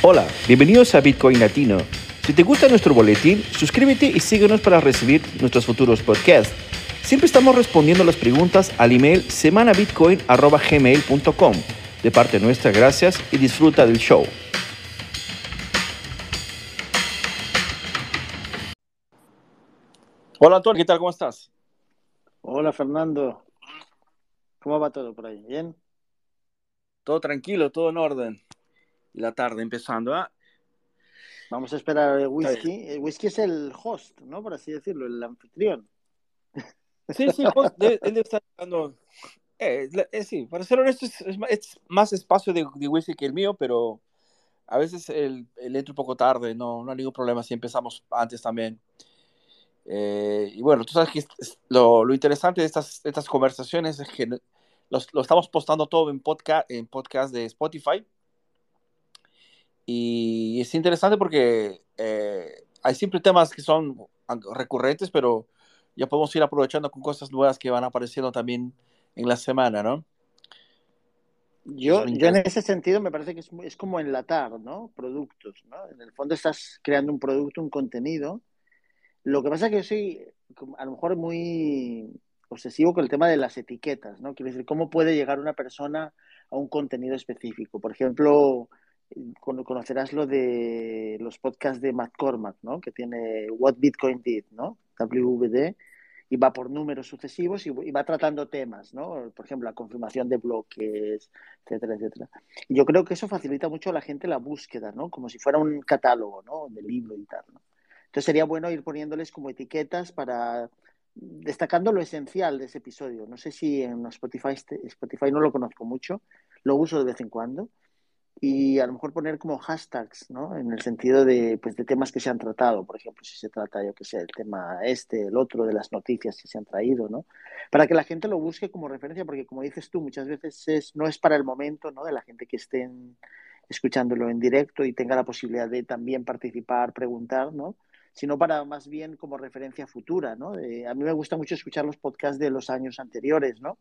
Hola, bienvenidos a Bitcoin Latino. Si te gusta nuestro boletín, suscríbete y síguenos para recibir nuestros futuros podcasts. Siempre estamos respondiendo las preguntas al email semanabitcoin.gmail.com. De parte nuestra, gracias y disfruta del show. Hola Antonio, ¿qué tal? ¿Cómo estás? Hola Fernando, ¿cómo va todo por ahí? ¿Bien? Todo tranquilo, todo en orden. La tarde empezando. ¿ah? Vamos a esperar el whisky. El whisky es el host, ¿no? Por así decirlo, el anfitrión. Sí, sí, host, él debe estar dando... Eh, eh, sí, para ser honesto, es, es más espacio de, de, whisky que el mío, pero a veces el, el entro un poco tarde, no, no hay ningún problema si empezamos antes también. Eh, y bueno, tú sabes que lo, lo interesante de estas, estas conversaciones es que los, lo estamos postando todo en podcast, en podcast de Spotify. Y es interesante porque eh, hay siempre temas que son recurrentes, pero ya podemos ir aprovechando con cosas nuevas que van apareciendo también en la semana, ¿no? Yo, yo en ese sentido me parece que es, es como enlatar, ¿no? Productos, ¿no? En el fondo estás creando un producto, un contenido, lo que pasa es que yo soy a lo mejor muy obsesivo con el tema de las etiquetas, ¿no? Quiero decir, ¿cómo puede llegar una persona a un contenido específico? Por ejemplo, conocerás lo de los podcasts de Matt Cormack, ¿no? Que tiene What Bitcoin Did, ¿no? WVD, y va por números sucesivos y, va tratando temas, ¿no? Por ejemplo, la confirmación de bloques, etcétera, etcétera. Y yo creo que eso facilita mucho a la gente la búsqueda, ¿no? Como si fuera un catálogo, ¿no? De libro y tal, ¿no? Entonces sería bueno ir poniéndoles como etiquetas para destacando lo esencial de ese episodio. No sé si en Spotify, este, Spotify no lo conozco mucho, lo uso de vez en cuando. Y a lo mejor poner como hashtags, ¿no? En el sentido de, pues, de temas que se han tratado. Por ejemplo, si se trata, yo que sé, el tema este, el otro, de las noticias que se han traído, ¿no? Para que la gente lo busque como referencia, porque como dices tú, muchas veces es, no es para el momento, ¿no? De la gente que estén escuchándolo en directo y tenga la posibilidad de también participar, preguntar, ¿no? sino para más bien como referencia futura, ¿no? a mí me gusta mucho escuchar los podcasts de los años anteriores, ¿no?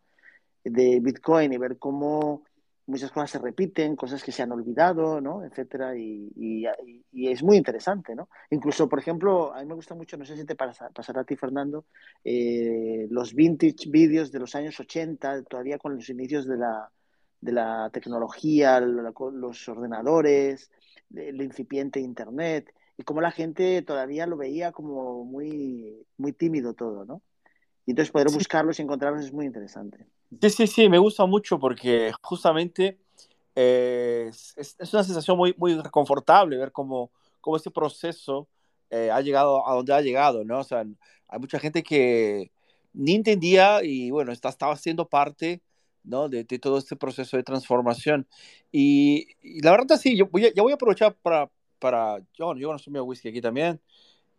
De Bitcoin y ver cómo muchas cosas se repiten, cosas que se han olvidado, ¿no? Etcétera, y, y, es muy interesante, ¿no? Incluso, por ejemplo, a mí me gusta mucho, no sé si te pasará a ti, Fernando, eh, los vintage vídeos de los años 80, todavía con los inicios de la, de la tecnología, los ordenadores, el incipiente Internet, y como la gente todavía lo veía como muy, muy tímido todo, ¿no? Y entonces poder buscarlos y encontrarlos es muy interesante. Sí, sí, sí, me gusta mucho porque justamente eh, es, es, una sensación muy, muy reconfortable ver cómo, cómo este proceso eh, ha llegado a donde ha llegado, ¿no? O sea, hay mucha gente que ni entendía y bueno, está, estaba siendo parte ¿no? De, de, todo este proceso de transformación. Y, y la verdad, sí, yo voy a, ya voy a aprovechar para, para, yo, yo no soy mi whisky aquí también,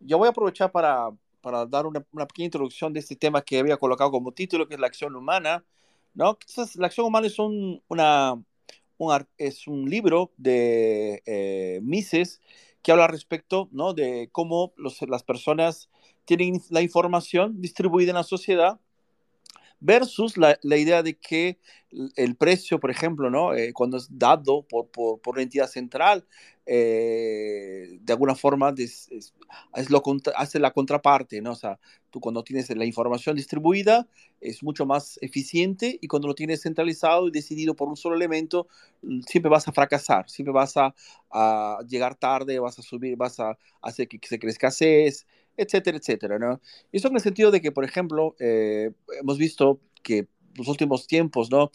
yo voy a aprovechar para, para dar una, una, pequeña introducción de este tema que había colocado como título, que es la acción humana, ¿no? Entonces, la acción humana es un, una, un, es un libro de eh, Mises que habla respecto, ¿no? De cómo los, las personas tienen la información distribuida en la sociedad versus la, la, idea de que el precio, por ejemplo, ¿no? Eh, cuando es dado por, por, por, una entidad central, eh, de alguna forma es, lo hace la contraparte, ¿no? O sea, tú cuando tienes la información distribuida es mucho más eficiente y cuando lo tienes centralizado y decidido por un solo elemento, mm, siempre vas a fracasar, siempre vas a, a llegar tarde, vas a subir, vas a hacer que se crezca escasez, etcétera, etcétera, ¿no? Y eso en el sentido de que, por ejemplo, eh, hemos visto que los últimos tiempos, ¿no?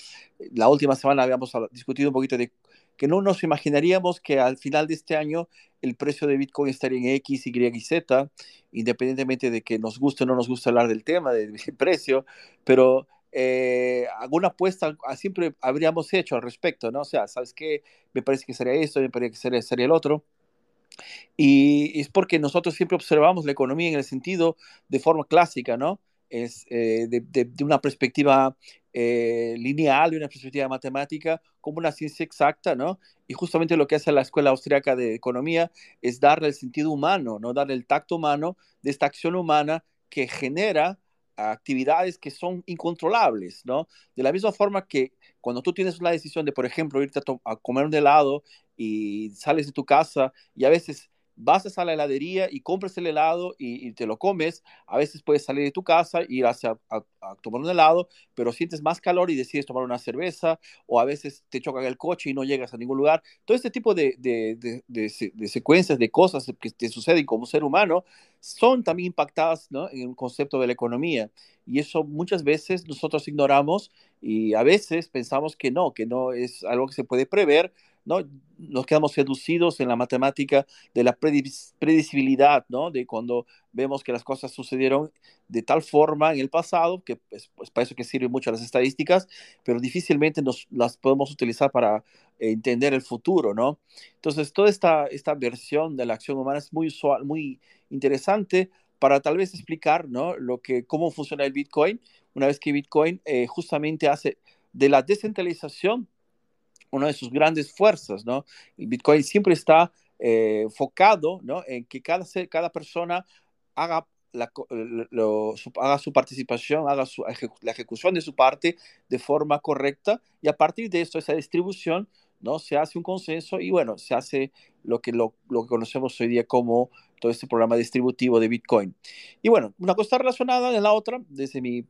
La última semana habíamos discutido un poquito de que no nos imaginaríamos que al final de este año el precio de Bitcoin estaría en X, Y y Z, independientemente de que nos guste o no nos guste hablar del tema, del precio, pero eh, alguna apuesta siempre habríamos hecho al respecto, ¿no? O sea, ¿sabes qué? Me parece que sería esto, me parece que sería, sería el otro. Y es porque nosotros siempre observamos la economía en el sentido de forma clásica, ¿no? Es eh, de, de, una perspectiva eh, lineal y una perspectiva matemática como una ciencia exacta, ¿no? Y justamente lo que hace la Escuela Austriaca de Economía es darle el sentido humano, ¿no? Darle el tacto humano de esta acción humana que genera actividades que son incontrolables, ¿no? De la misma forma que cuando tú tienes una decisión de, por ejemplo, irte a, a comer un helado y sales de tu casa y a veces vas a la heladería y compras el helado y, te lo comes. A veces puedes salir de tu casa, ir hacia, a, tomar un helado, pero sientes más calor y decides tomar una cerveza, o a veces te chocan el coche y no llegas a ningún lugar. Todo este tipo de, de, de, secuencias de cosas que te suceden como ser humano son también impactadas ¿no? en el concepto de la economía. Y eso muchas veces nosotros ignoramos y a veces pensamos que no, que no es algo que se puede prever ¿no? Nos quedamos seducidos en la matemática de la predecibilidad, ¿no? De cuando vemos que las cosas sucedieron de tal forma en el pasado, que pues, pues para eso que sirven mucho las estadísticas, pero difícilmente nos, las podemos utilizar para entender el futuro, ¿no? Entonces, toda esta, esta versión de la acción humana es muy, usual, muy interesante para tal vez explicar, ¿no? Lo que, cómo funciona el Bitcoin, una vez que Bitcoin eh, justamente hace de la descentralización una de sus grandes fuerzas, ¿no? El Bitcoin siempre está eh, enfocado, ¿no? En que cada, cada persona haga, la, su, haga su participación, haga la ejecución de su parte de forma correcta y a partir de eso, esa distribución, ¿no? Se hace un consenso y bueno, se hace lo que, lo, lo que conocemos hoy día como todo este programa distributivo de Bitcoin. Y bueno, una cosa relacionada en la otra, desde mi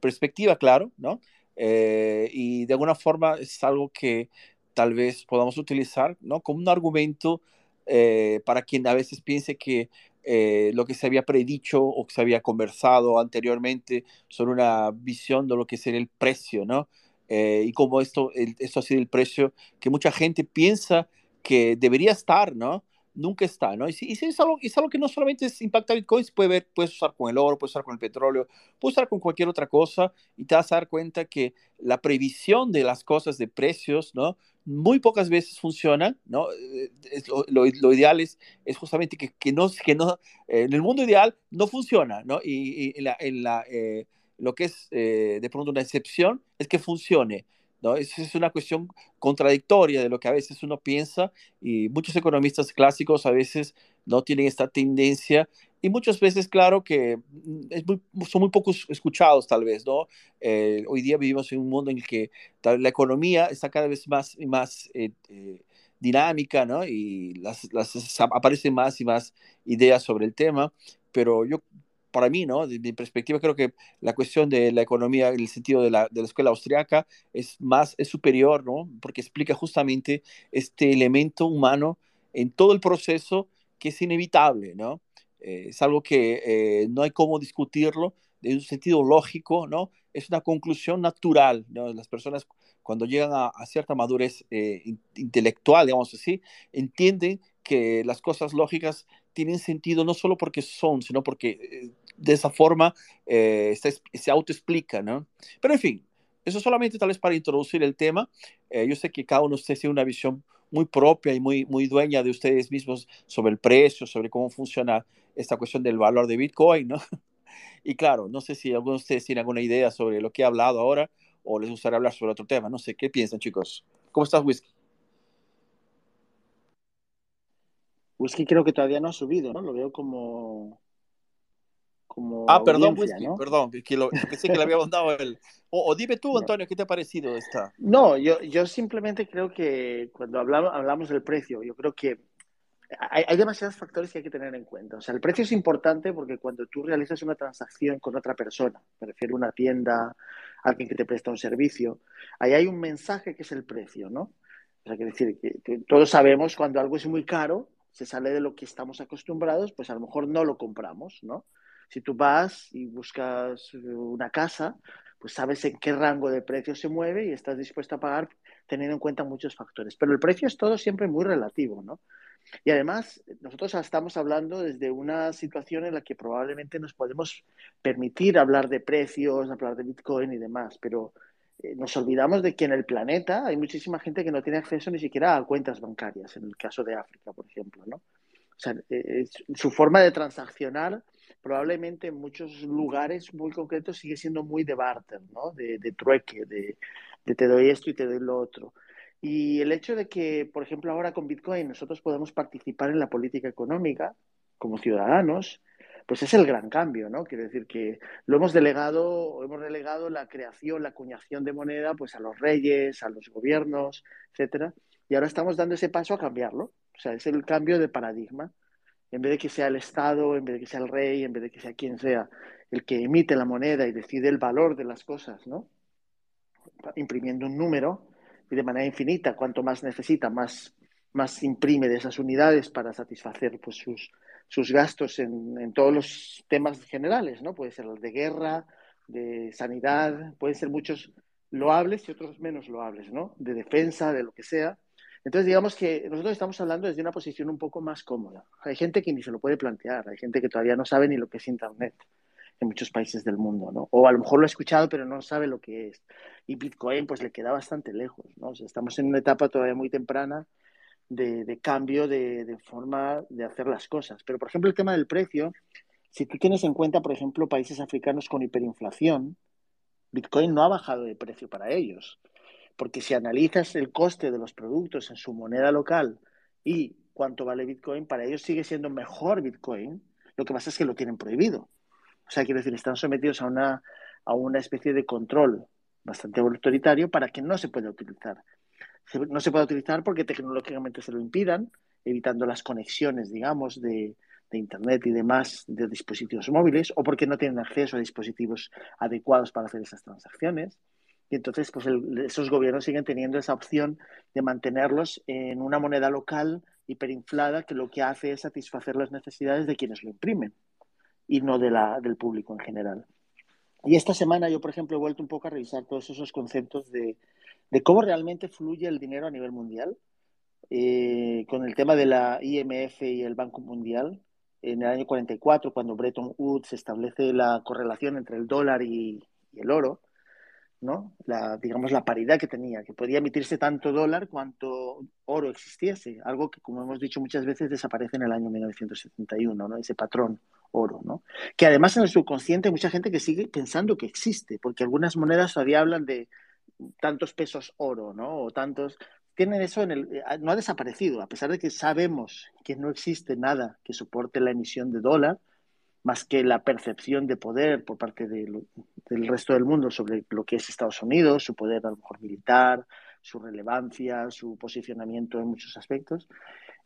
perspectiva, claro, ¿no? Eh, y de alguna forma es algo que tal vez podamos utilizar ¿no? como un argumento eh, para quien a veces piense que eh, lo que se había predicho o que se había conversado anteriormente sobre una visión de lo que sería el precio, ¿no? y como esto, esto ha sido el precio que mucha gente piensa que debería estar, ¿no? Nunca está, ¿no? Y si, es, algo, es algo que no solamente es impacta Bitcoin, puede ver, puedes usar con el oro, puedes usar con el petróleo, puedes usar con cualquier otra cosa y te vas a dar cuenta que la previsión de las cosas de precios, ¿no? Muy pocas veces funciona, ¿no? Eh, lo, lo, ideal es, es justamente que, que, no, que no, en el mundo ideal no funciona, ¿no? Y, y en la, en la eh, lo que es eh, de pronto una excepción es que funcione. ¿No? Es, es una cuestión contradictoria de lo que a veces uno piensa y muchos economistas clásicos a veces no tienen esta tendencia y muchas veces, claro, que mm, es son muy pocos escuchados tal vez, ¿no? Eh, hoy día vivimos en un mundo en el que la economía está cada vez más y más eh, eh, dinámica, ¿no? Y las, las, aparecen más y más ideas sobre el tema, pero yo para mí, ¿no? De mi perspectiva, creo que la cuestión de la economía en el sentido de la, de la escuela austriaca es más, es superior, ¿no? Porque explica justamente este elemento humano en todo el proceso que es inevitable, ¿no? Eh, es algo que eh, no hay cómo discutirlo en un sentido lógico, ¿no? Es una conclusión natural, ¿no? Las personas cuando llegan a, cierta madurez eh, intelectual, digamos así, entienden que las cosas lógicas tienen sentido no solo porque son, sino porque de esa forma eh, se, se autoexplica, ¿no? Pero en fin, eso solamente tal vez para introducir el tema. Eh, yo sé que cada uno de ustedes tiene una visión muy propia y muy, muy dueña de ustedes mismos sobre el precio, sobre cómo funciona esta cuestión del valor de Bitcoin, ¿no? Y claro, no sé si algunos de ustedes tienen alguna idea sobre lo que he hablado ahora o les gustaría hablar sobre otro tema. No sé, ¿qué piensan, chicos? ¿Cómo estás, Whisky? Whisky creo que todavía no ha subido, ¿no? Lo veo como ah, perdón, whisky, perdón, que lo, pensé que le habíamos dado el... O, dime tú, Antonio, ¿qué te ha parecido esta? No, yo, yo simplemente creo que cuando hablamos, hablamos del precio, yo creo que hay, hay, demasiados factores que hay que tener en cuenta. O sea, el precio es importante porque cuando tú realizas una transacción con otra persona, me refiero a una tienda, alguien que te presta un servicio, ahí hay un mensaje que es el precio, ¿no? O sea, que decir que todos sabemos cuando algo es muy caro, se sale de lo que estamos acostumbrados, pues a lo mejor no lo compramos, ¿no? Si tú vas y buscas una casa, pues sabes en qué rango de precio se mueve y estás dispuesto a pagar teniendo en cuenta muchos factores. Pero el precio es todo siempre muy relativo, ¿no? Y además, nosotros estamos hablando desde una situación en la que probablemente nos podemos permitir hablar de precios, hablar de Bitcoin y demás, pero eh, nos olvidamos de que en el planeta hay muchísima gente que no tiene acceso ni siquiera a cuentas bancarias, en el caso de África, por ejemplo, ¿no? O sea, eh, su forma de transaccionar probablemente en muchos lugares muy concretos sigue siendo muy de barter, ¿no? De, trueque, de, te doy esto y te doy lo otro. Y el hecho de que, por ejemplo, ahora con Bitcoin nosotros podemos participar en la política económica como ciudadanos, pues es el gran cambio, ¿no? Quiere decir que lo hemos delegado, hemos delegado la creación, la acuñación de moneda, pues a los reyes, a los gobiernos, etcétera. Y ahora estamos dando ese paso a cambiarlo. O sea, es el cambio de paradigma. En vez de que sea el Estado, en vez de que sea el rey, en vez de que sea quien sea el que emite la moneda y decide el valor de las cosas, ¿no? Imprimiendo un número y de manera infinita, cuanto más necesita, más, más imprime de esas unidades para satisfacer pues, sus, sus gastos en, en, todos los temas generales, ¿no? Puede ser el de guerra, de sanidad, pueden ser muchos loables y otros menos loables, ¿no? De defensa, de lo que sea. Entonces, digamos que nosotros estamos hablando desde una posición un poco más cómoda. Hay gente que ni se lo puede plantear, hay gente que todavía no sabe ni lo que es Internet en muchos países del mundo, ¿no? O a lo mejor lo ha escuchado, pero no sabe lo que es. Y Bitcoin, pues le queda bastante lejos, ¿no? Estamos en una etapa todavía muy temprana de, de cambio de, de, forma de hacer las cosas. Pero, por ejemplo, el tema del precio, si tú tienes en cuenta, por ejemplo, países africanos con hiperinflación, Bitcoin no ha bajado de precio para ellos. Porque si analizas el coste de los productos en su moneda local y cuánto vale Bitcoin, para ellos sigue siendo mejor Bitcoin. Lo que pasa es que lo tienen prohibido. O sea, quiero decir, están sometidos a una, a una especie de control bastante autoritario para que no se pueda utilizar. No se puede utilizar porque tecnológicamente se lo impidan, evitando las conexiones, digamos, de, de Internet y demás de dispositivos móviles, o porque no tienen acceso a dispositivos adecuados para hacer esas transacciones. Y entonces, pues esos gobiernos siguen teniendo esa opción de mantenerlos en una moneda local hiperinflada que lo que hace es satisfacer las necesidades de quienes lo imprimen y no de la, del público en general. Y esta semana yo, por ejemplo, he vuelto un poco a revisar todos esos conceptos de, de cómo realmente fluye el dinero a nivel mundial, eh, con el tema de la IMF y el Banco Mundial. En el año 44, cuando Bretton Woods establece la correlación entre el dólar y el oro, ¿no? La, digamos, la paridad que tenía, que podía emitirse tanto dólar cuanto oro existiese, algo que, como hemos dicho muchas veces, desaparece en el año 1971, ¿no? Ese patrón oro, ¿no? Que además en el subconsciente hay mucha gente que sigue pensando que existe, porque algunas monedas todavía hablan de tantos pesos oro, ¿no? O tantos tienen eso en el eh, no ha desaparecido, a pesar de que sabemos que no existe nada que soporte la emisión de dólar, más que la percepción de poder por parte de lo, del resto del mundo sobre lo que es Estados Unidos, su poder a lo mejor militar, su relevancia, su posicionamiento en muchos aspectos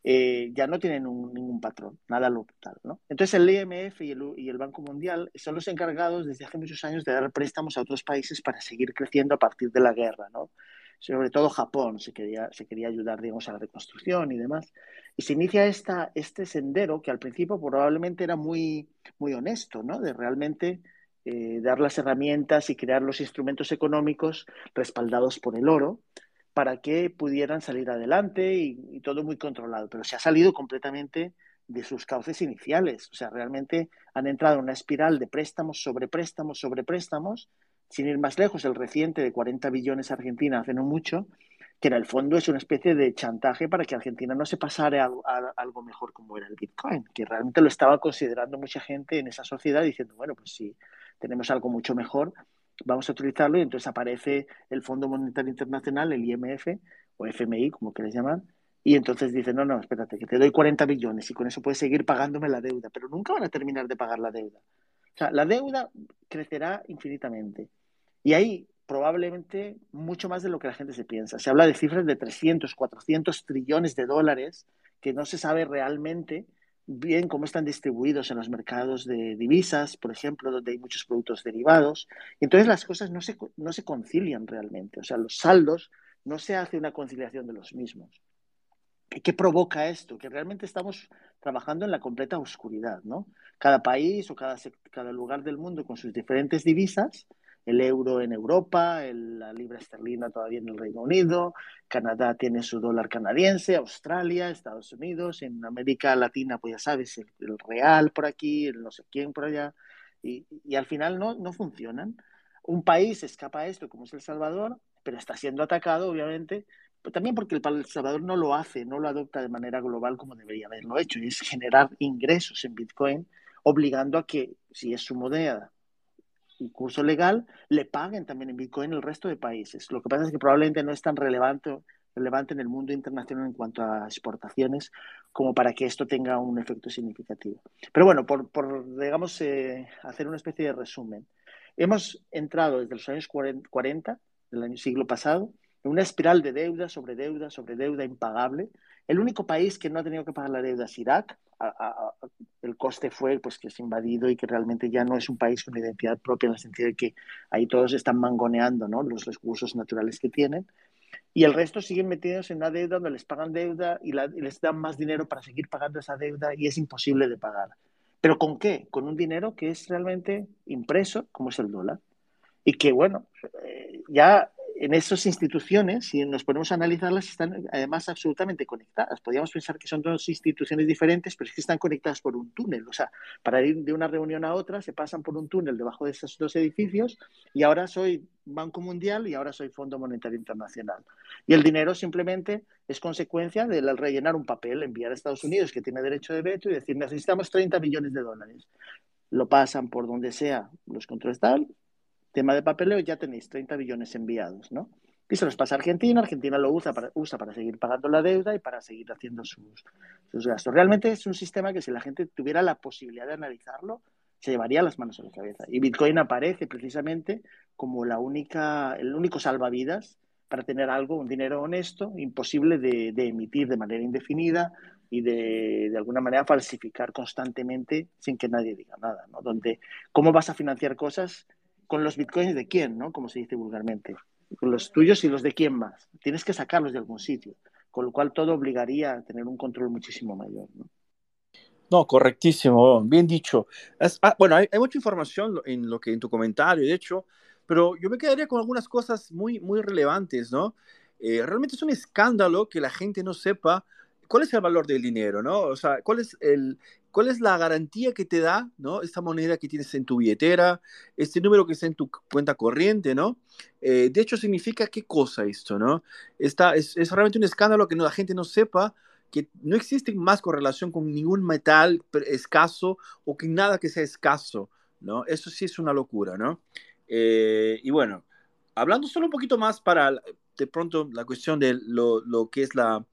eh, ya no tienen un, ningún patrón, nada local. ¿no? Entonces el IMF y el, y el, Banco Mundial son los encargados desde hace muchos años de dar préstamos a otros países para seguir creciendo a partir de la guerra. ¿no? Sobre todo Japón se quería, se quería ayudar digamos, a la reconstrucción y demás. Y se inicia esta, este sendero que al principio probablemente era muy, muy honesto, ¿no? de realmente eh, dar las herramientas y crear los instrumentos económicos respaldados por el oro para que pudieran salir adelante y, y, todo muy controlado, pero se ha salido completamente de sus cauces iniciales. O sea, realmente han entrado en una espiral de préstamos sobre préstamos sobre préstamos, sin ir más lejos, el reciente de 40 billones a Argentina hace no mucho, que en el fondo es una especie de chantaje para que Argentina no se pasara a, algo mejor como era el Bitcoin, que realmente lo estaba considerando mucha gente en esa sociedad diciendo, bueno, pues si tenemos algo mucho mejor, vamos a utilizarlo y entonces aparece el Fondo Monetario Internacional, el IMF o FMI, como queréis llamar, y entonces dice, no, no, espérate, que te doy 40 billones y con eso puedes seguir pagándome la deuda, pero nunca van a terminar de pagar la deuda. O sea, la deuda crecerá infinitamente. Y ahí probablemente mucho más de lo que la gente se piensa. Se habla de cifras de 300, 400 trillones de dólares que no se sabe realmente bien cómo están distribuidos en los mercados de divisas, por ejemplo, donde hay muchos productos derivados. Y entonces las cosas no se, no se concilian realmente. O sea, los saldos no se hace una conciliación de los mismos. ¿Y qué provoca esto? Que realmente estamos trabajando en la completa oscuridad, ¿no? Cada país o cada, cada lugar del mundo con sus diferentes divisas el euro en Europa, el, la libra esterlina todavía en el Reino Unido, Canadá tiene su dólar canadiense, Australia, Estados Unidos, en América Latina, pues ya sabes, el, real por aquí, no sé quién por allá, y, y al final no, no funcionan. Un país escapa a esto, como es El Salvador, pero está siendo atacado, obviamente, también porque El Salvador no lo hace, no lo adopta de manera global como debería haberlo hecho, y es generar ingresos en Bitcoin, obligando a que, si es su moneda, un curso legal, le paguen también en Bitcoin el resto de países. Lo que pasa es que probablemente no es tan relevante, relevante en el mundo internacional en cuanto a exportaciones como para que esto tenga un efecto significativo. Pero bueno, por, por digamos, eh, hacer una especie de resumen. Hemos entrado desde los años 40, del año siglo pasado, una espiral de deuda sobre deuda sobre deuda impagable. El único país que no ha tenido que pagar la deuda es Irak. el coste fue pues, que es invadido y que realmente ya no es un país con identidad propia en el sentido de que ahí todos están mangoneando ¿no? los recursos naturales que tienen. Y el resto siguen metidos en una deuda donde les pagan deuda y, les dan más dinero para seguir pagando esa deuda y es imposible de pagar. ¿Pero con qué? Con un dinero que es realmente impreso, como es el dólar. Y que, bueno, eh, ya en esas instituciones, si nos ponemos a analizarlas, están además absolutamente conectadas. Podríamos pensar que son dos instituciones diferentes, pero es que están conectadas por un túnel. O sea, para ir de una reunión a otra se pasan por un túnel debajo de esos dos edificios y ahora soy Banco Mundial y ahora soy Fondo Monetario Internacional. Y el dinero simplemente es consecuencia del rellenar un papel, enviar a Estados Unidos, que tiene derecho de veto, y decir, necesitamos 30 millones de dólares. Lo pasan por donde sea los controles tal, tema de papeleo, ya tenéis 30 billones enviados, ¿no? Y se los pasa a Argentina, Argentina lo usa para, usa para seguir pagando la deuda y para seguir haciendo sus, sus gastos. Realmente es un sistema que si la gente tuviera la posibilidad de analizarlo, se llevaría las manos a la cabeza. Y Bitcoin aparece precisamente como la única, el único salvavidas para tener algo, un dinero honesto, imposible de, de emitir de manera indefinida y de, de, alguna manera falsificar constantemente sin que nadie diga nada, ¿no? Donde, ¿cómo vas a financiar cosas con los bitcoins de quién, ¿no? Como se dice vulgarmente. Con los tuyos y los de quién más. Tienes que sacarlos de algún sitio. Con lo cual todo obligaría a tener un control muchísimo mayor, ¿no? No, correctísimo, bien dicho. ah, bueno, hay, hay, mucha información en lo que en tu comentario, de hecho, pero yo me quedaría con algunas cosas muy, muy relevantes, ¿no? Eh, realmente es un escándalo que la gente no sepa cuál es el valor del dinero, ¿no? O sea, cuál es el, ¿Cuál es la garantía que te da, ¿no? Esta moneda que tienes en tu billetera, este número que está en tu cuenta corriente, ¿no? Eh, de hecho, significa qué cosa esto, ¿no? Esta, es, realmente un escándalo que no, la gente no sepa que no existe más correlación con ningún metal escaso o que nada que sea escaso, ¿no? Eso sí es una locura, ¿no? Eh, y bueno, hablando solo un poquito más para de pronto la cuestión de lo que es la,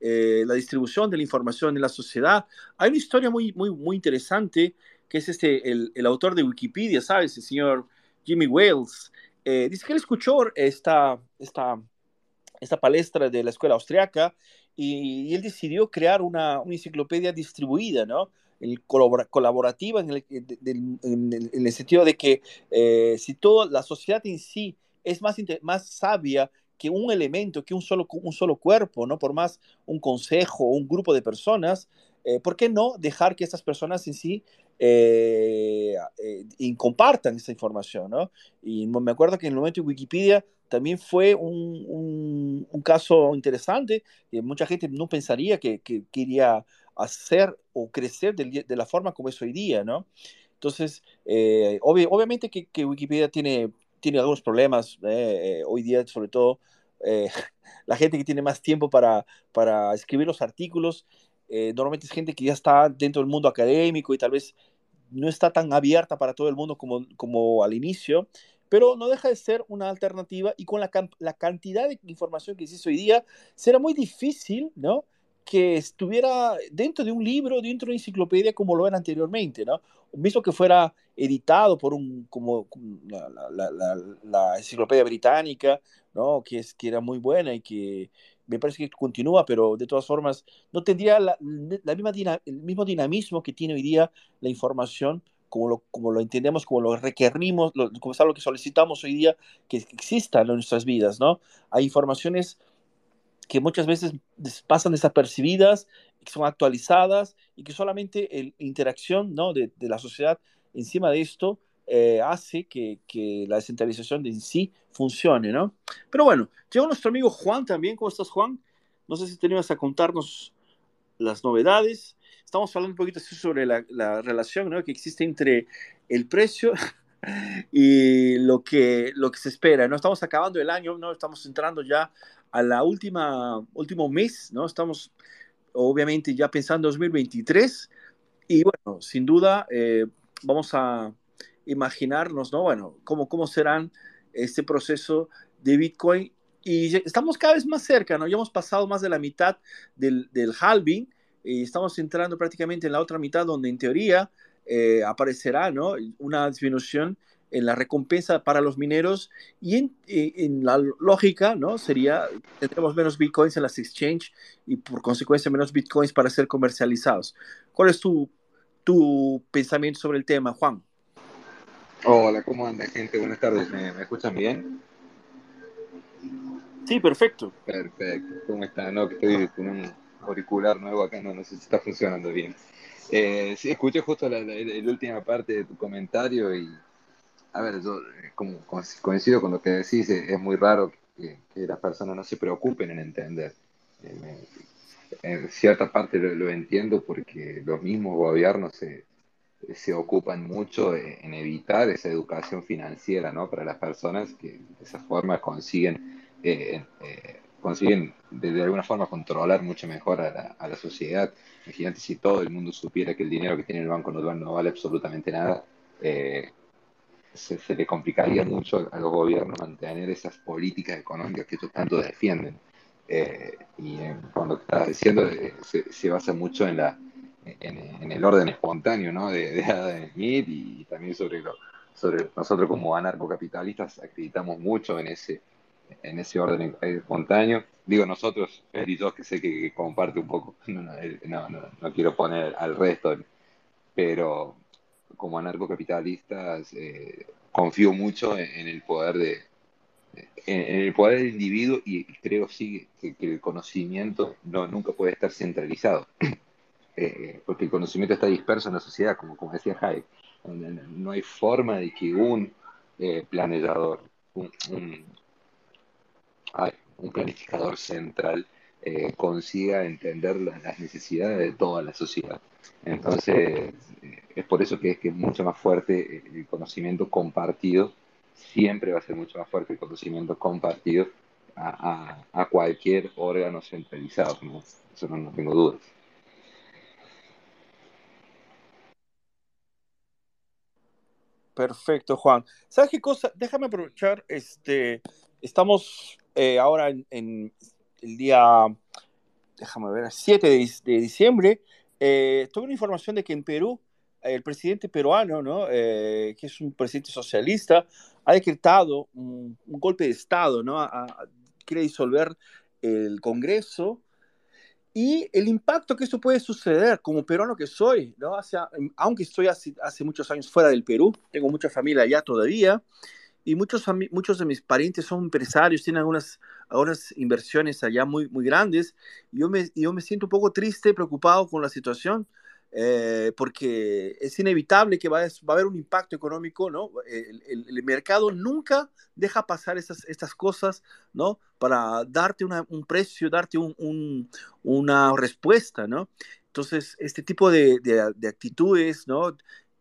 eh, la distribución de la información en la sociedad. Hay una historia muy, muy, muy interesante que es este, el, el autor de Wikipedia, ¿sabes? El señor Jimmy Wales. Eh, dice que él escuchó esta, esta, esta palestra de la escuela austriaca y, él decidió crear una, una, enciclopedia distribuida, ¿no? El colaborativa en el, en, sentido de que eh, si toda la sociedad en sí es más, más sabia que un elemento, que un solo, un solo cuerpo, ¿no? Por más un consejo o un grupo de personas, eh, ¿por qué no dejar que estas personas en sí eh, eh, compartan esa información, ¿no? Y me acuerdo que en el momento de Wikipedia también fue un, un, caso interesante, que mucha gente no pensaría que, que quería hacer o crecer de, la forma como es hoy día, ¿no? Entonces, eh, obvi obviamente que, Wikipedia tiene tiene algunos problemas eh, hoy día, sobre todo eh, la gente que tiene más tiempo para, para escribir los artículos, eh, normalmente es gente que ya está dentro del mundo académico y tal vez no está tan abierta para todo el mundo como, como al inicio, pero no deja de ser una alternativa y con la cantidad de información que existe hoy día, será muy difícil, ¿no? Que estuviera dentro de un libro, dentro de una enciclopedia como lo era anteriormente, ¿no? Mismo que fuera editado por un, como la, la, la, la enciclopedia británica, ¿no? Que, es, que era muy buena y que me parece que continúa, pero de todas formas no tendría la, la misma el mismo dinamismo que tiene hoy día la información como lo, como lo entendemos, como lo requerimos, lo, como es algo que solicitamos hoy día que exista en nuestras vidas, ¿no? Hay informaciones que muchas veces pasan desapercibidas, que son actualizadas y que solamente la interacción ¿no? de, de, la sociedad encima de esto eh, hace que, que, la descentralización de en sí funcione, ¿no? Pero bueno, llegó nuestro amigo Juan también. ¿Cómo estás, Juan? No sé si tenías a contarnos las novedades. Estamos hablando un poquito sobre la, la relación ¿no? que existe entre el precio y lo que, lo que se espera. ¿no? Estamos acabando el año, ¿no? estamos entrando ya a la última, último mes, ¿no? Estamos obviamente ya pensando en 2023 y bueno, sin duda eh, vamos a imaginarnos, ¿no? Bueno, cómo, cómo serán este proceso de Bitcoin y estamos cada vez más cerca, ¿no? Ya hemos pasado más de la mitad del, del halving y estamos entrando prácticamente en la otra mitad donde en teoría eh, aparecerá, ¿no? Una disminución en la recompensa para los mineros y en, en, la lógica, ¿no? Sería, tendremos menos bitcoins en las exchange y por consecuencia menos bitcoins para ser comercializados. ¿Cuál es tu, tu pensamiento sobre el tema, Juan? Hola, ¿cómo anda gente? Buenas tardes, ¿me, me escuchan bien? Sí, perfecto. Perfecto, ¿cómo están? No, que estoy con un auricular nuevo acá, no, no sé si está funcionando bien. Eh, sí, escuché justo la, última parte de tu comentario y, a ver, yo eh, como, coincido con lo que decís, es muy raro que, las personas no se preocupen en entender. Eh, en cierta parte lo, lo, entiendo porque los mismos gobiernos se, se ocupan mucho en evitar esa educación financiera ¿no? para las personas que de esa forma consiguen, eh, eh, consiguen de, de, alguna forma controlar mucho mejor a la, a la, sociedad. Imagínate si todo el mundo supiera que el dinero que tiene el banco no, no vale absolutamente nada, eh, se, se, le complicaría mucho a los gobiernos mantener esas políticas económicas que ellos tanto defienden. Eh, y cuando estás diciendo, eh, se, se basa mucho en la en, en, el orden espontáneo ¿no? de, de Adam Smith y también sobre, lo, sobre nosotros como anarcocapitalistas acreditamos mucho en ese, en ese orden espontáneo. Digo nosotros, él y yo, que sé que, que comparte un poco, no, no, no, no, quiero poner al resto, pero como anarcocapitalistas eh, confío mucho en, en, el poder de en, en, el poder del individuo y creo sí que, que el conocimiento no, nunca puede estar centralizado eh, porque el conocimiento está disperso en la sociedad, como, como decía Hayek. No hay forma de que un eh, planillador, un, un, planificador central eh, consiga entender las, necesidades de toda la sociedad. Entonces, eh, es por eso que es que es mucho más fuerte el conocimiento compartido, siempre va a ser mucho más fuerte el conocimiento compartido a, a, a cualquier órgano centralizado, ¿no? eso no, no tengo dudas. Perfecto, Juan. ¿Sabes qué cosa? Déjame aprovechar, este, estamos eh, ahora en, en, el día, déjame ver, 7 de, de diciembre. Eh, tuve una información de que en Perú, el presidente peruano, ¿no? Eh, que es un presidente socialista, ha decretado un, un golpe de Estado, ¿no? A, a, quiere disolver el Congreso y el impacto que esto puede suceder como peruano que soy, ¿no? Aunque estoy hace, hace, muchos años fuera del Perú, tengo mucha familia allá todavía, y muchos, muchos de mis parientes son empresarios, tienen algunas, algunas inversiones allá muy, muy grandes, yo me, yo me siento un poco triste, preocupado con la situación, eh, porque es inevitable que va a, va a, haber un impacto económico, ¿no? El, el, el, mercado nunca deja pasar esas, estas cosas, ¿no? Para darte una, un precio, darte un, un, una respuesta, ¿no? Entonces, este tipo de, de, de actitudes, ¿no?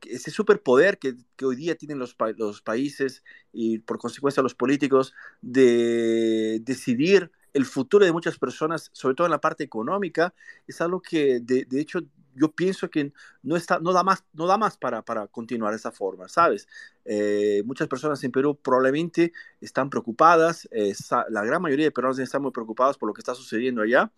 Ese superpoder que, que, hoy día tienen los, los países y por consecuencia los políticos de decidir el futuro de muchas personas, sobre todo en la parte económica, es algo que de, de hecho yo pienso que no, está, no da más, no da más para, para continuar de esa forma, ¿sabes? Eh, muchas personas en Perú probablemente están preocupadas, eh, la gran mayoría de peruanos están muy preocupados por lo que está sucediendo allá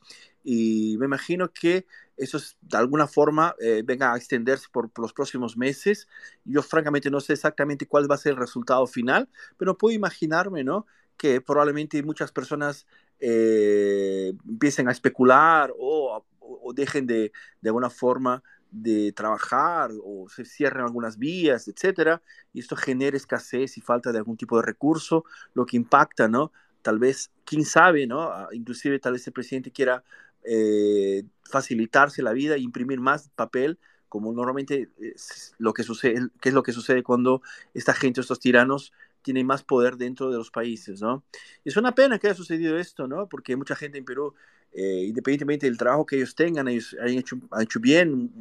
y me imagino que eso es, de alguna forma eh, venga a extenderse por, por, los próximos meses. Yo francamente no sé exactamente cuál va a ser el resultado final, pero puedo imaginarme, ¿no? Que probablemente muchas personas eh, empiecen a especular o, o, dejen de, de alguna forma de trabajar o se cierren algunas vías, etcétera, y esto genera escasez y falta de algún tipo de recurso, lo que impacta, ¿no? Tal vez, quién sabe, ¿no? Ah, inclusive tal vez el presidente quiera eh, facilitarse la vida e imprimir más papel, como normalmente es lo que sucede, qué es lo que sucede cuando esta gente, estos tiranos, tienen más poder dentro de los países, ¿no? Es una pena que haya sucedido esto, ¿no? Porque mucha gente en Perú eh, independientemente del trabajo que ellos tengan, ellos han hecho, han hecho bien,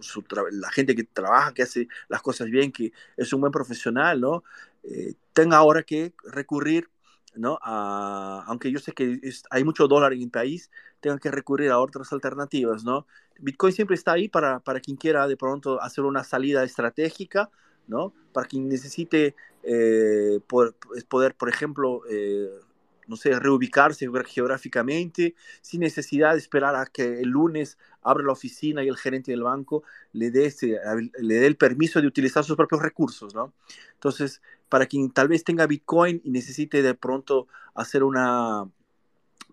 su la gente que trabaja, que hace las cosas bien, que es un buen profesional, ¿no? Eh, tenga ahora que recurrir, ¿no? A, aunque yo sé que es, hay mucho dólar en el país, tengan que recurrir a otras alternativas, ¿no? Bitcoin siempre está ahí para, para quien quiera de pronto hacer una salida estratégica, ¿no? Para quien necesite eh, poder, poder, por ejemplo, eh, no sé, reubicarse geográficamente sin necesidad de esperar a que el lunes abre la oficina y el gerente del banco le dé, le dé el permiso de utilizar sus propios recursos, ¿no? Entonces, para quien tal vez tenga Bitcoin y necesite de pronto hacer una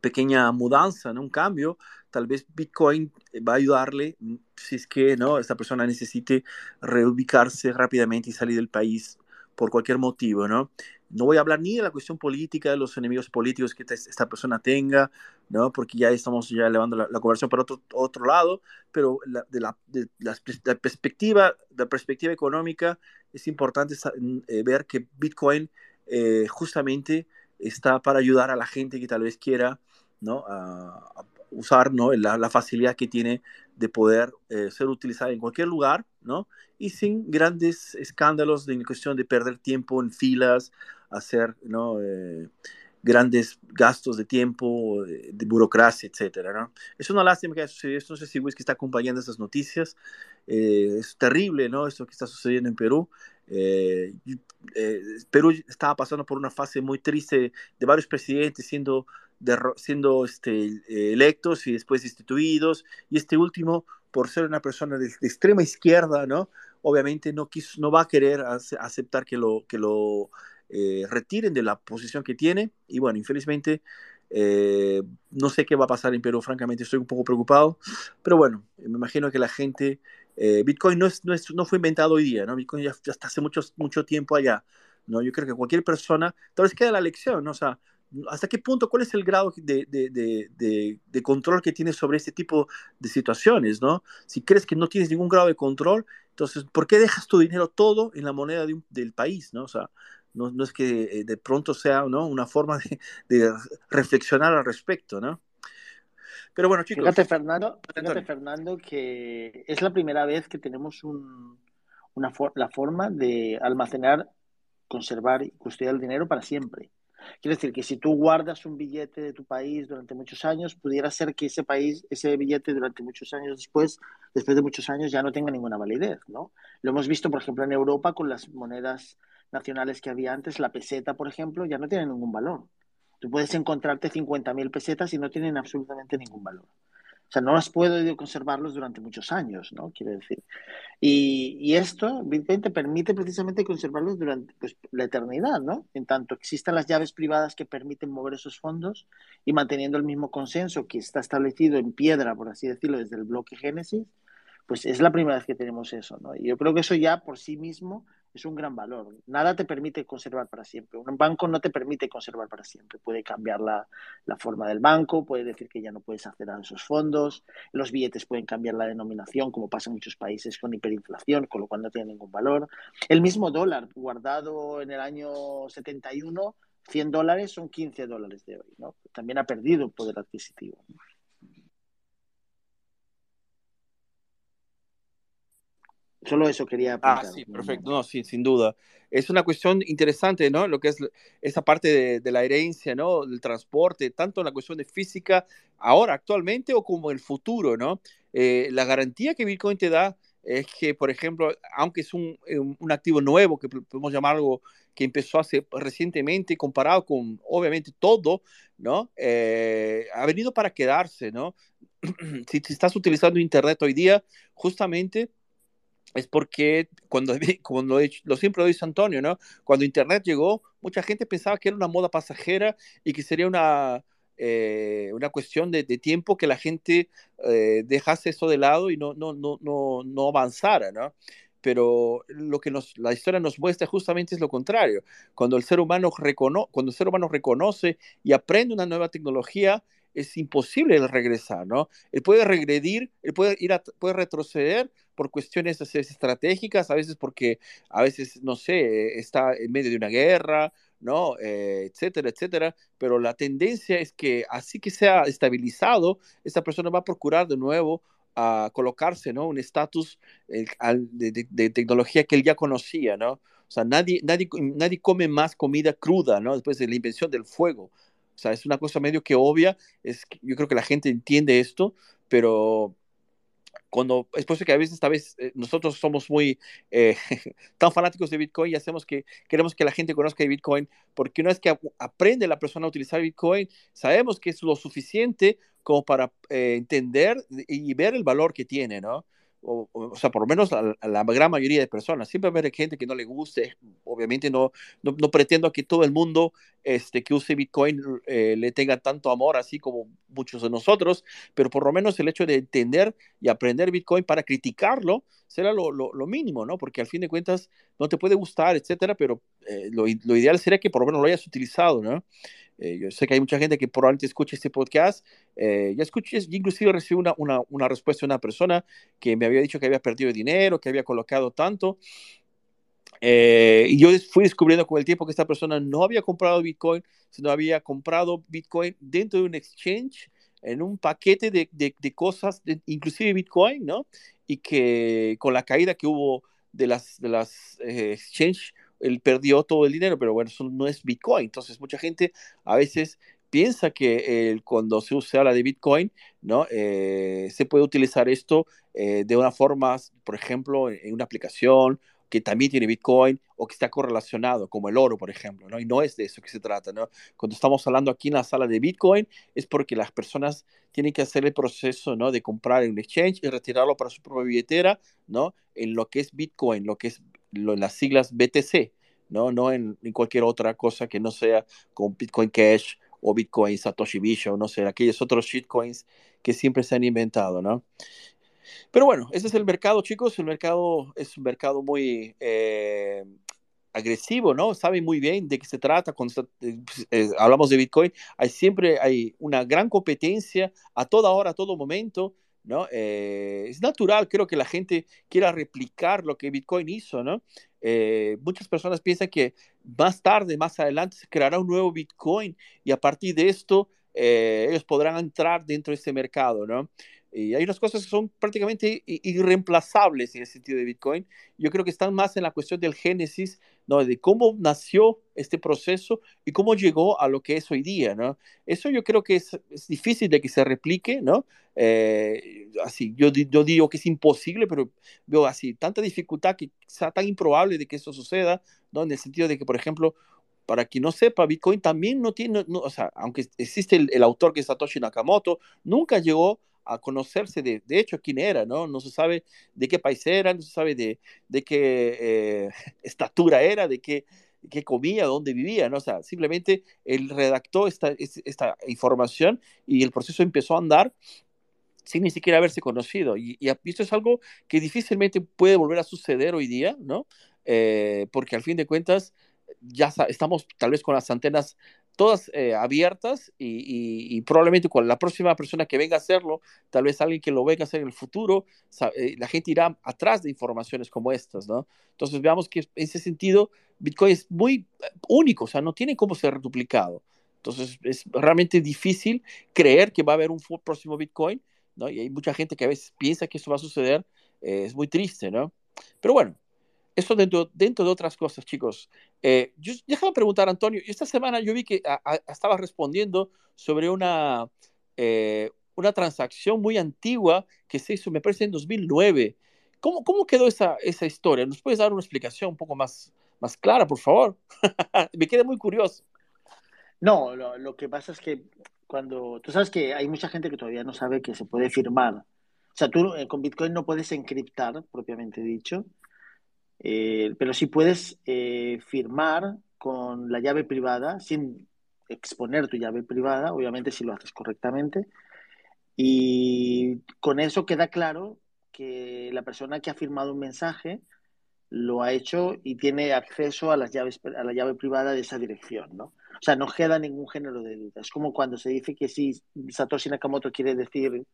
pequeña mudanza, ¿no? un cambio, tal vez Bitcoin va a ayudarle mm, si es que ¿no? esta persona necesite reubicarse rápidamente y salir del país por cualquier motivo, ¿no? No voy a hablar ni de la cuestión política, de los enemigos políticos que esta persona tenga, ¿no? Porque ya estamos ya elevando la, conversación para otro, otro lado, pero de, la, de la, perspectiva, la perspectiva económica es importante eh, ver que Bitcoin eh, justamente está para ayudar a la gente que tal vez quiera, ¿no? Usar ¿no? la, facilidad que tiene de poder eh, ser utilizada en cualquier lugar, ¿no? Y sin grandes escándalos de cuestión de perder tiempo en filas, hacer ¿no? Eh, grandes gastos de tiempo, de, burocracia, etcétera, ¿no? Es una lástima que haya sucedido esto, no sé si Whisky está acompañando esas noticias, eh, es terrible, ¿no? Esto que está sucediendo en Perú. Eh, Perú estaba pasando por una fase muy triste de varios presidentes siendo, siendo este, electos y después destituidos, y este último, por ser una persona de, de extrema izquierda, ¿no? Obviamente no, quiso, no va a querer aceptar que lo, que lo eh, retiren de la posición que tiene. Y bueno, infelizmente, eh, no sé qué va a pasar en Perú, francamente estoy un poco preocupado. Pero bueno, me imagino que la gente, eh, Bitcoin no, es, no, es, no, fue inventado hoy día, ¿no? Bitcoin ya, está hace mucho, mucho tiempo allá. ¿no? Yo creo que cualquier persona, tal vez queda la lección, ¿no? O sea, ¿hasta qué punto, cuál es el grado de, de, de, de, control que tienes sobre este tipo de situaciones, ¿no? Si crees que no tienes ningún grado de control, entonces, ¿por qué dejas tu dinero todo en la moneda del país, ¿no? O sea, no, no es que eh, de pronto sea ¿no? una forma de, de, reflexionar al respecto, ¿no? Pero bueno, chicos. Fíjate, Fernando, fíjate, Fernando que es la primera vez que tenemos un, una la forma de almacenar, conservar y custodiar el dinero para siempre. Quiere decir que si tú guardas un billete de tu país durante muchos años, pudiera ser que ese país, ese billete durante muchos años después, después de muchos años, ya no tenga ninguna validez, ¿no? Lo hemos visto, por ejemplo, en Europa con las monedas nacionales que había antes, la peseta, por ejemplo, ya no tiene ningún valor. Tú puedes encontrarte 50.000 pesetas y no tienen absolutamente ningún valor. Sea, no has podido conservarlos durante muchos años, ¿no? Quiero decir. Y, esto, te permite precisamente conservarlos durante pues, la eternidad, ¿no? En tanto existan las llaves privadas que permiten mover esos fondos y manteniendo el mismo consenso que está establecido en piedra, por así decirlo, desde el bloque Génesis, pues es la primera vez que tenemos eso, ¿no? Y yo creo que eso ya por sí mismo es un gran valor. Nada te permite conservar para siempre. Un banco no te permite conservar para siempre. Puede cambiar la, la, forma del banco, puede decir que ya no puedes acceder a esos fondos, los billetes pueden cambiar la denominación, como pasa en muchos países con hiperinflación, con lo cual no tiene ningún valor. El mismo dólar guardado en el año 71, 100 dólares son 15 dólares de hoy, ¿no? También ha perdido poder adquisitivo. Solo eso quería Ah, sí, perfecto. No, sí, sin duda. Es una cuestión interesante, ¿no? Lo que es esa parte de, la herencia, ¿no? Del transporte, tanto en la cuestión de física, ahora, actualmente, o como en el futuro, ¿no? Eh, la garantía que Bitcoin te da es que, por ejemplo, aunque es un, eh, un, activo nuevo, que podemos llamar algo que empezó hace recientemente, comparado con, obviamente, todo, ¿no? Eh, ha venido para quedarse, ¿no? si, si estás utilizando Internet hoy día, justamente es porque cuando, cuando lo siempre lo dice Antonio, ¿no? Cuando Internet llegó, mucha gente pensaba que era una moda pasajera y que sería una, eh, una cuestión de, tiempo que la gente eh, dejase eso de lado y no, no, no, no, no avanzara, ¿no? Pero lo que nos, la historia nos muestra justamente es lo contrario. Cuando el ser humano, recono, cuando el ser humano reconoce y aprende una nueva tecnología, es imposible el regresar, ¿no? Él puede regredir, él puede ir a, puede retroceder por cuestiones estratégicas, a veces porque, a veces, no sé, está en medio de una guerra, ¿no? Eh, etcétera, etcétera, pero la tendencia es que así que sea estabilizado, esta persona va a procurar de nuevo a colocarse, ¿no? Un estatus de, de, tecnología que él ya conocía, ¿no? O sea, nadie, nadie, nadie come más comida cruda, ¿no? Después de la invención del fuego. O sea, es una cosa medio que obvia, es yo creo que la gente entiende esto, pero cuando es por eso que a veces, tal vez, eh, nosotros somos muy eh, tan fanáticos de Bitcoin y hacemos que queremos que la gente conozca de Bitcoin, porque una vez que aprende la persona a utilizar Bitcoin, sabemos que es lo suficiente como para eh, entender y ver el valor que tiene, ¿no? o, o, sea, por lo menos a, la gran mayoría de personas. Siempre habrá gente que no le guste. Obviamente no, no, no, pretendo que todo el mundo este, que use Bitcoin eh, le tenga tanto amor, así como muchos de nosotros, pero por lo menos el hecho de entender y aprender Bitcoin para criticarlo será lo, lo, lo mínimo, ¿no? Porque al fin de cuentas no te puede gustar, etcétera, pero eh, lo, lo, ideal sería que por lo menos lo hayas utilizado, ¿no? Eh, yo sé que hay mucha gente que probablemente escuche este podcast. Eh, ya escuché, inclusive recibí una, una, una, respuesta de una persona que me había dicho que había perdido dinero, que había colocado tanto. Eh, y yo fui descubriendo con el tiempo que esta persona no había comprado Bitcoin, sino había comprado Bitcoin dentro de un exchange, en un paquete de, de, de cosas, de, inclusive Bitcoin, ¿no? Y que con la caída que hubo de las, de las eh, exchange él perdió todo el dinero, pero bueno, eso no es Bitcoin. Entonces, mucha gente a veces piensa que eh, cuando se usa la de Bitcoin, ¿no? Eh, se puede utilizar esto eh, de una forma, por ejemplo, en, en, una aplicación que también tiene Bitcoin o que está correlacionado, como el oro, por ejemplo, ¿no? Y no es de eso que se trata, ¿no? Cuando estamos hablando aquí en la sala de Bitcoin, es porque las personas tienen que hacer el proceso, ¿no? De comprar en un exchange y retirarlo para su propia billetera, ¿no? En lo que es Bitcoin, lo que es lo, las siglas BTC, ¿no? No en, en, cualquier otra cosa que no sea con Bitcoin Cash o Bitcoin Satoshi Vision, no sé, aquellos otros shitcoins que siempre se han inventado, ¿no? Pero bueno, ese es el mercado, chicos. El mercado es un mercado muy eh, agresivo, ¿no? Saben muy bien de qué se trata. Cuando eh, eh, hablamos de Bitcoin, hay siempre hay una gran competencia a toda hora, a todo momento. ¿no? Eh, es natural, creo que la gente quiera replicar lo que Bitcoin hizo, ¿no? Eh, muchas personas piensan que más tarde, más adelante, se creará un nuevo Bitcoin y a partir de esto eh, ellos podrán entrar dentro de este mercado, ¿no? Y hay unas cosas que son prácticamente irreemplazables en el sentido de Bitcoin. Yo creo que están más en la cuestión del génesis, ¿no? De cómo nació este proceso y cómo llegó a lo que es hoy día, ¿no? Eso yo creo que es, es difícil de que se replique, ¿no? Eh, así, yo, yo digo que es imposible, pero veo así tanta dificultad que sea tan improbable de que eso suceda, ¿no? En el sentido de que, por ejemplo, para quien no sepa, Bitcoin también no tiene, no, o sea, aunque existe el, el autor que es Satoshi Nakamoto, nunca llegó a conocerse de, de, hecho quién era, ¿no? No se sabe de qué país era, no se sabe de, de qué eh, estatura era, de qué, qué comía, dónde vivía, ¿no? O sea, simplemente él redactó esta, esta información y el proceso empezó a andar sin ni siquiera haberse conocido. Y, y, esto es algo que difícilmente puede volver a suceder hoy día, ¿no? Eh, porque al fin de cuentas ya estamos tal vez con las antenas todas eh, abiertas y, y, y, probablemente con la próxima persona que venga a hacerlo, tal vez alguien que lo venga a hacer en el futuro, sabe, la gente irá atrás de informaciones como estas, ¿no? Entonces veamos que en ese sentido Bitcoin es muy eh, único, o sea, no tiene cómo ser duplicado. Entonces es realmente difícil creer que va a haber un próximo Bitcoin, ¿no? Y hay mucha gente que a veces piensa que eso va a suceder, eh, es muy triste, ¿no? Pero bueno, eso dentro, dentro de otras cosas, chicos. Eh, yo, déjame preguntar, Antonio, esta semana yo vi que a, a, estabas respondiendo sobre una, eh, una transacción muy antigua que se hizo, me parece, en 2009. ¿Cómo, cómo quedó esa, esa historia? ¿Nos puedes dar una explicación un poco más, más clara, por favor? me quedé muy curioso. No, lo, lo, que pasa es que cuando tú sabes que hay mucha gente que todavía no sabe que se puede firmar. O sea, tú eh, con Bitcoin no puedes encriptar, propiamente dicho, eh, pero sí puedes eh, firmar con la llave privada sin exponer tu llave privada, obviamente si lo haces correctamente. Y con eso queda claro que la persona que ha firmado un mensaje lo ha hecho y tiene acceso a las llaves a la llave privada de esa dirección, ¿no? O sea, no queda ningún género de duda. Es como cuando se dice que si Satoshi Nakamoto quiere decir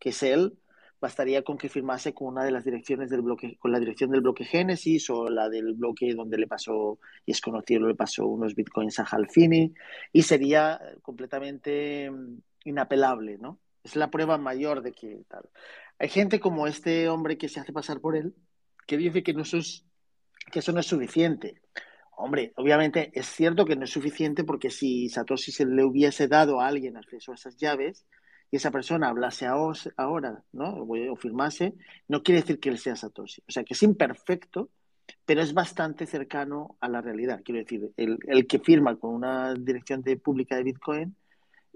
que es él, bastaría con que firmase con una de las direcciones del bloque, con la dirección del bloque Génesis o la del bloque donde le pasó, y es conocido, le pasó unos bitcoins a Halfini, y sería completamente inapelable, ¿no? Es la prueba mayor de que tal. Hay gente como este hombre que se hace pasar por él, que dice que, no es, que eso no es suficiente. Hombre, obviamente es cierto que no es suficiente porque si Satoshi se le hubiese dado a alguien acceso a esas llaves, y esa persona hablase ahora, ¿no? O firmase, no quiere decir que él sea Satoshi. O sea, que es imperfecto, pero es bastante cercano a la realidad. Quiero decir, el, el que firma con una dirección de pública de Bitcoin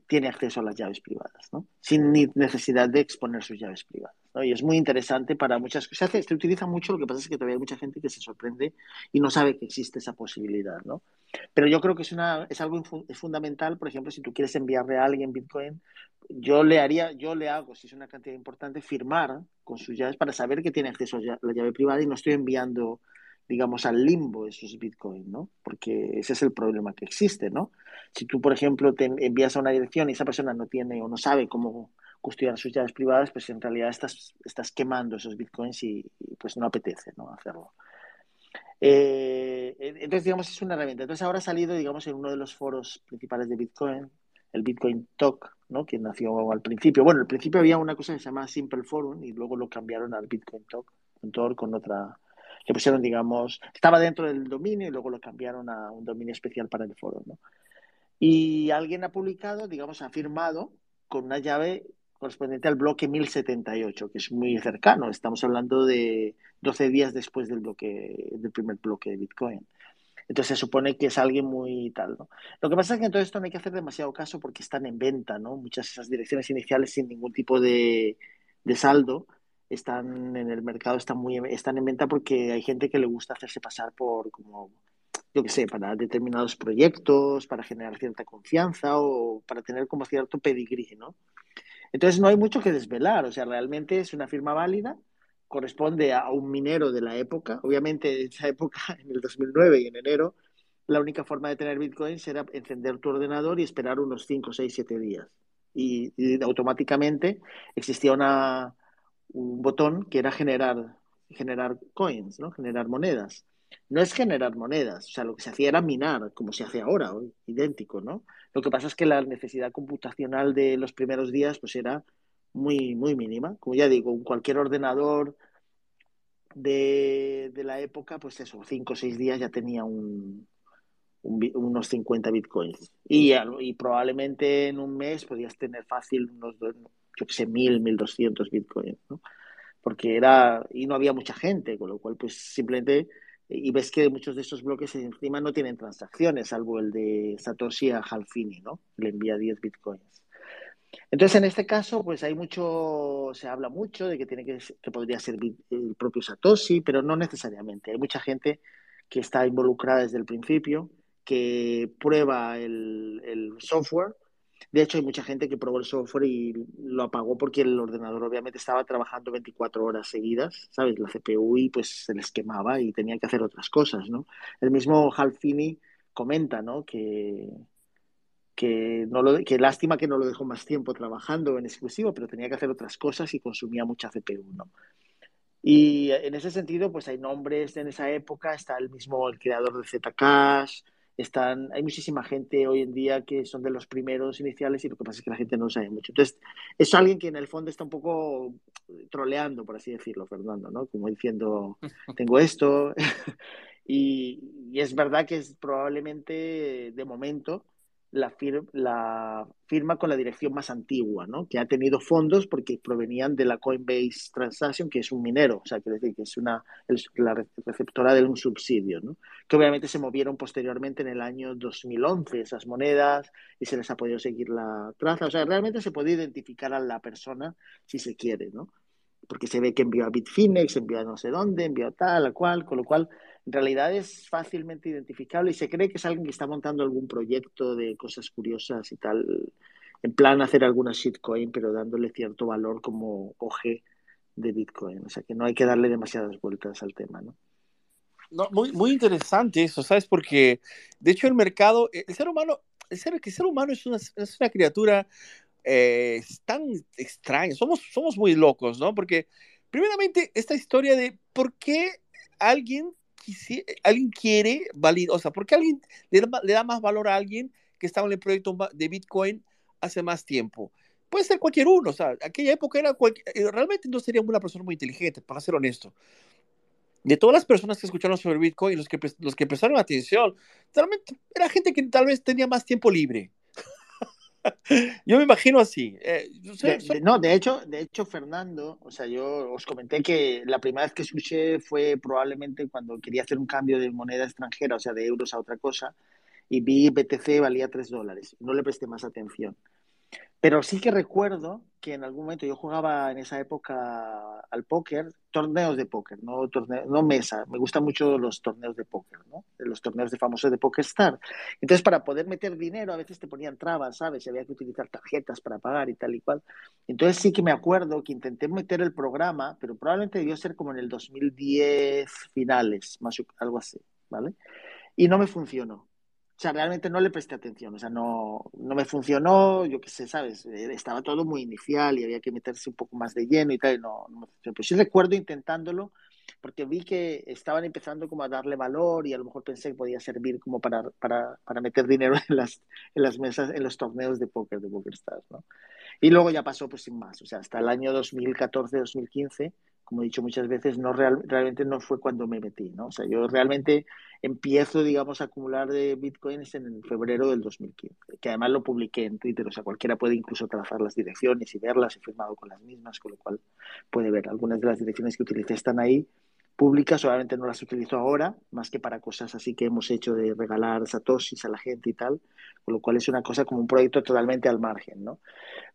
tiene acceso a las llaves privadas, ¿no? Sin necesidad de exponer sus llaves privadas. Y es muy interesante para muchas cosas. Se, se utiliza mucho, lo que pasa es que todavía hay mucha gente que se sorprende y no sabe que existe esa posibilidad, ¿no? Pero yo creo que es, una, es algo fundamental, por ejemplo, si tú quieres enviarle a alguien Bitcoin, yo le haría, yo le hago, si es una cantidad importante, firmar con sus llaves para saber que tiene acceso a la llave privada y no estoy enviando digamos, al limbo esos bitcoins, ¿no? Porque ese es el problema que existe, ¿no? Si tú, por ejemplo, te envías a una dirección y esa persona no tiene o no sabe cómo custodiar sus llaves privadas, pues en realidad estás, estás quemando esos bitcoins y, pues no apetece, ¿no? Hacerlo. Eh, entonces, digamos, es una herramienta. Entonces, ahora ha salido, digamos, en uno de los foros principales de Bitcoin, el Bitcoin Talk, ¿no? Que nació al principio. Bueno, al principio había una cosa que se llama Simple Forum y luego lo cambiaron al Bitcoin Talk, con otra, le pusieron, digamos, estaba dentro del dominio y luego lo cambiaron a un dominio especial para el foro, ¿no? Y alguien ha publicado, digamos, ha firmado con una llave correspondiente al bloque 1078, que es muy cercano. Estamos hablando de 12 días después del bloque, del primer bloque de Bitcoin. Entonces se supone que es alguien muy tal, ¿no? Lo que pasa es que en todo esto no hay que hacer demasiado caso porque están en venta, ¿no? Muchas de esas direcciones iniciales sin ningún tipo de, de saldo están en el mercado, están muy están en venta porque hay gente que le gusta hacerse pasar por como yo qué sé, para determinados proyectos, para generar cierta confianza o para tener como cierto pedigrí, ¿no? Entonces no hay mucho que desvelar, o sea, realmente es una firma válida, corresponde a un minero de la época, obviamente en esa época, en el 2009 y en enero, la única forma de tener bitcoins era encender tu ordenador y esperar unos 5, 6, 7 días. y automáticamente existía una, un botón que era generar, generar coins, ¿no? generar monedas. No es generar monedas, o sea, lo que se hacía era minar, como se hace ahora, hoy, idéntico, ¿no? Lo que pasa es que la necesidad computacional de los primeros días pues era muy, muy mínima. Como ya digo, cualquier ordenador de, de la época, pues eso, cinco o seis días ya tenía un, unos 50 bitcoins. Y, probablemente en un mes podías tener fácil unos, yo que sé, mil, mil doscientos bitcoins, ¿no? Porque era, y no había mucha gente, con lo cual pues simplemente, y ves que muchos de esos bloques encima no tienen transacciones, salvo el de Satoshi a Halfini, ¿no? Le envía 10 bitcoins. Entonces, en este caso, pues hay mucho, se habla mucho de que tiene que, que podría ser el propio Satoshi, pero no necesariamente. Hay mucha gente que está involucrada desde el principio, que prueba el, el software de hecho, hay mucha gente que probó el software y lo apagó porque el ordenador obviamente estaba trabajando 24 horas seguidas, ¿sabes? La CPU y pues se les quemaba y tenía que hacer otras cosas, ¿no? El mismo Halfini comenta, ¿no? Que, que, no lo, que lástima que no lo dejó más tiempo trabajando en exclusivo, pero tenía que hacer otras cosas y consumía mucha CPU, ¿no? Y en ese sentido, pues hay nombres en esa época, está el mismo, creador de Zcash, están, hay muchísima gente hoy en día que son de los primeros iniciales y lo que pasa es que la gente no sabe mucho. Entonces, es alguien que en el fondo está un poco troleando, por así decirlo, Fernando, ¿no? Como diciendo, tengo esto. y, y, es verdad que es probablemente, de momento, la, la firma con la dirección más antigua, ¿no? que ha tenido fondos porque provenían de la Coinbase Transaction, que es un minero, o sea, quiere decir que es una, la receptora de un subsidio, ¿no? que obviamente se movieron posteriormente en el año 2011 esas monedas y se les ha podido seguir la traza, o sea, realmente se puede identificar a la persona si se quiere, ¿no? porque se ve que envió a Bitfinex, envió a no sé dónde, envió a tal, a cual, con lo cual en realidad es fácilmente identificable y se cree que es alguien que está montando algún proyecto de cosas curiosas y tal, en plan hacer alguna shitcoin, pero dándole cierto valor como OG de Bitcoin. O sea que no hay que darle demasiadas vueltas al tema, ¿no? No, muy, muy interesante eso, ¿sabes? Porque de hecho el mercado, el ser humano, el ser, el ser humano es una, es una criatura eh, tan extraña, somos, somos muy locos, ¿no? Porque primeramente esta historia de por qué alguien alguien quiere validar, o sea, ¿por qué alguien le da, más valor a alguien que estaba en el proyecto de Bitcoin hace más tiempo? Puede ser cualquier uno, o sea, aquella época era eh, realmente no sería una persona muy inteligente, para ser honesto. De todas las personas que escucharon sobre Bitcoin, los que, los que prestaron atención, realmente era gente que tal vez tenía más tiempo libre. yo me imagino así. Eh, no, de hecho, de hecho, Fernando, o sea, yo os comenté que la primera vez que escuché fue probablemente cuando quería hacer un cambio de moneda extranjera, o sea, de euros a otra cosa, y vi BTC valía 3 dólares. No le presté más atención. Pero sí que recuerdo que en algún momento yo jugaba en esa época al póker, torneos de póker, no, no mesa. Me gustan mucho los torneos de póker, ¿no? Los torneos de famosos de Star. Entonces, para poder meter dinero, a veces te ponían trabas, ¿sabes? Había que utilizar tarjetas para pagar y tal y cual. Entonces, sí que me acuerdo que intenté meter el programa, pero probablemente debió ser como en el 2010 finales, más algo así, ¿vale? Y no me funcionó. Sea, realmente no le presté atención, o sea, no, no me funcionó, yo qué sé, ¿sabes? Eh, estaba todo muy inicial y había que meterse un poco más de lleno y tal, y no, no me funcionó. Pero sí recuerdo intentándolo, porque vi que estaban empezando como a darle valor y a lo mejor pensé que podía servir como para, para, para meter dinero en las, en las mesas, en los torneos de póker, de PokerStars, ¿no? Y luego ya pasó pues sin más, o sea, hasta el año 2014-2015 como he dicho muchas veces, no realmente no fue cuando me metí, ¿no? O sea, yo realmente empiezo, digamos, a acumular de bitcoins en febrero del 2015, que además lo publiqué en Twitter, o sea, cualquiera puede incluso trazar las direcciones y verlas, he firmado con las mismas, con lo cual puede ver algunas de las direcciones que utilicé están ahí públicas, obviamente no las utilizo ahora, más que para cosas así que hemos hecho de regalar satoshis a la gente y tal, con lo cual es una cosa como un proyecto totalmente al margen, ¿no?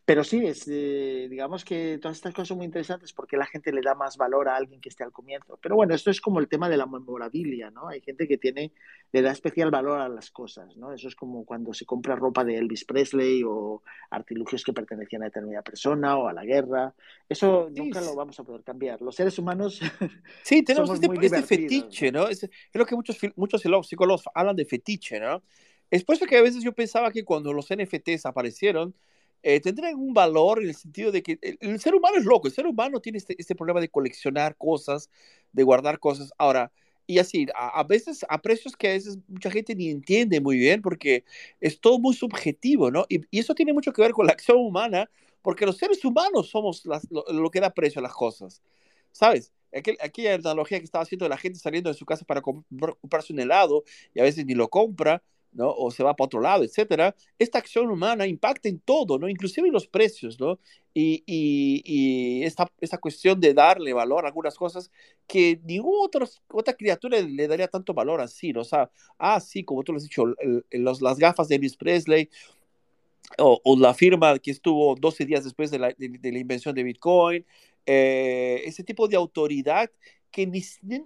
Pero sí, es, eh, digamos que todas estas cosas son muy interesantes porque la gente le da más valor a alguien que esté al comienzo. Pero bueno, esto es como el tema de la memorabilia, ¿no? Hay gente que tiene, le da especial valor a las cosas, ¿no? Eso es como cuando se compra ropa de Elvis Presley o artilugios que pertenecían a determinada persona o a la guerra. Eso nunca lo vamos a poder cambiar. Los seres humanos... Sí, tenemos este, este fetiche, ¿no? Es, lo que muchos, muchos psicólogos hablan de fetiche, ¿no? Es por eso que a veces yo pensaba que cuando los NFTs aparecieron, eh, tendrían un valor en el sentido de que el, ser humano es loco, el ser humano tiene este, este, problema de coleccionar cosas, de guardar cosas. Ahora, y así, a, veces a precios que a veces mucha gente ni entiende muy bien porque es todo muy subjetivo, ¿no? Y, eso tiene mucho que ver con la acción humana, porque los seres humanos somos lo, que da precio a las cosas, ¿sabes? Aquel, aquella analogía que estaba haciendo de la gente saliendo de su casa para comprarse un helado y a veces ni lo compra, ¿no? o se va para otro lado, etcétera, esta acción humana impacta en todo, ¿no? inclusive en los precios, ¿no? y, esta, cuestión de darle valor a algunas cosas que ninguna otra, otra criatura le daría tanto valor así, ¿no? o sea, ah, sí, como tú lo has dicho, las gafas de Elvis Presley, o, la firma que estuvo 12 días después de la, invención de Bitcoin, eh, ese tipo de autoridad que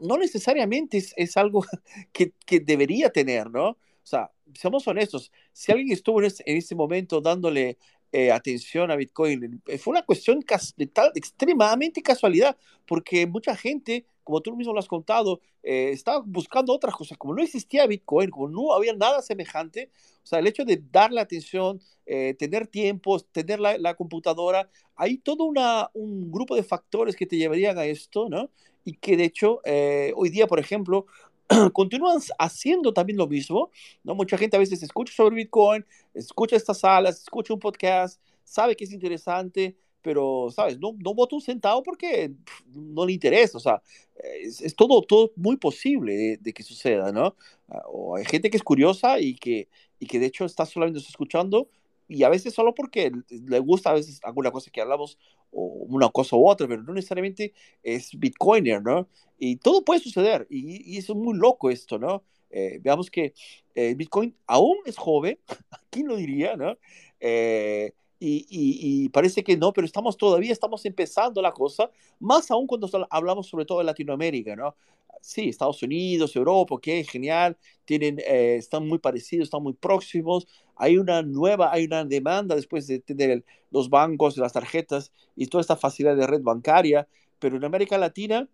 no necesariamente es, es algo que, que, debería tener, ¿no? O sea, seamos honestos, si alguien estuvo en ese, momento dándole eh, atención a Bitcoin, eh, fue una cuestión de tal, extremadamente casualidad, porque mucha gente, como tú mismo lo has contado, eh, estaba buscando otras cosas. Como no existía Bitcoin, como no había nada semejante, o sea, el hecho de darle atención, tener tiempos, tener la, la, computadora, hay todo una, un grupo de factores que te llevarían a esto, ¿no? Y que de hecho, hoy día, por ejemplo, continúan haciendo también lo mismo, ¿no? Mucha gente a veces escucha sobre Bitcoin, escucha estas salas, escucha un podcast, sabe que es interesante, pero, ¿sabes? No, no vota un centavo porque no le interesa, o sea, es, todo, todo muy posible de, que suceda, ¿no? Ah, o hay gente que es curiosa y que, y que de hecho está solamente escuchando y a veces solo porque le gusta a veces alguna cosa que hablamos o una cosa u otra, pero no necesariamente es Bitcoiner, ¿no? Y todo puede suceder y, y es muy loco esto, ¿no? Eh, veamos que eh, Bitcoin aún es joven, ¿quién lo diría, no? Eh, y, y, y, parece que no, pero estamos todavía, estamos empezando la cosa, más aún cuando hablamos sobre todo de Latinoamérica, ¿no? Sí, Estados Unidos, Europa, ok, genial, tienen, eh, están muy parecidos, están muy próximos, hay una nueva, hay una demanda después de tener los bancos, las tarjetas y toda esta facilidad de red bancaria, pero en América Latina,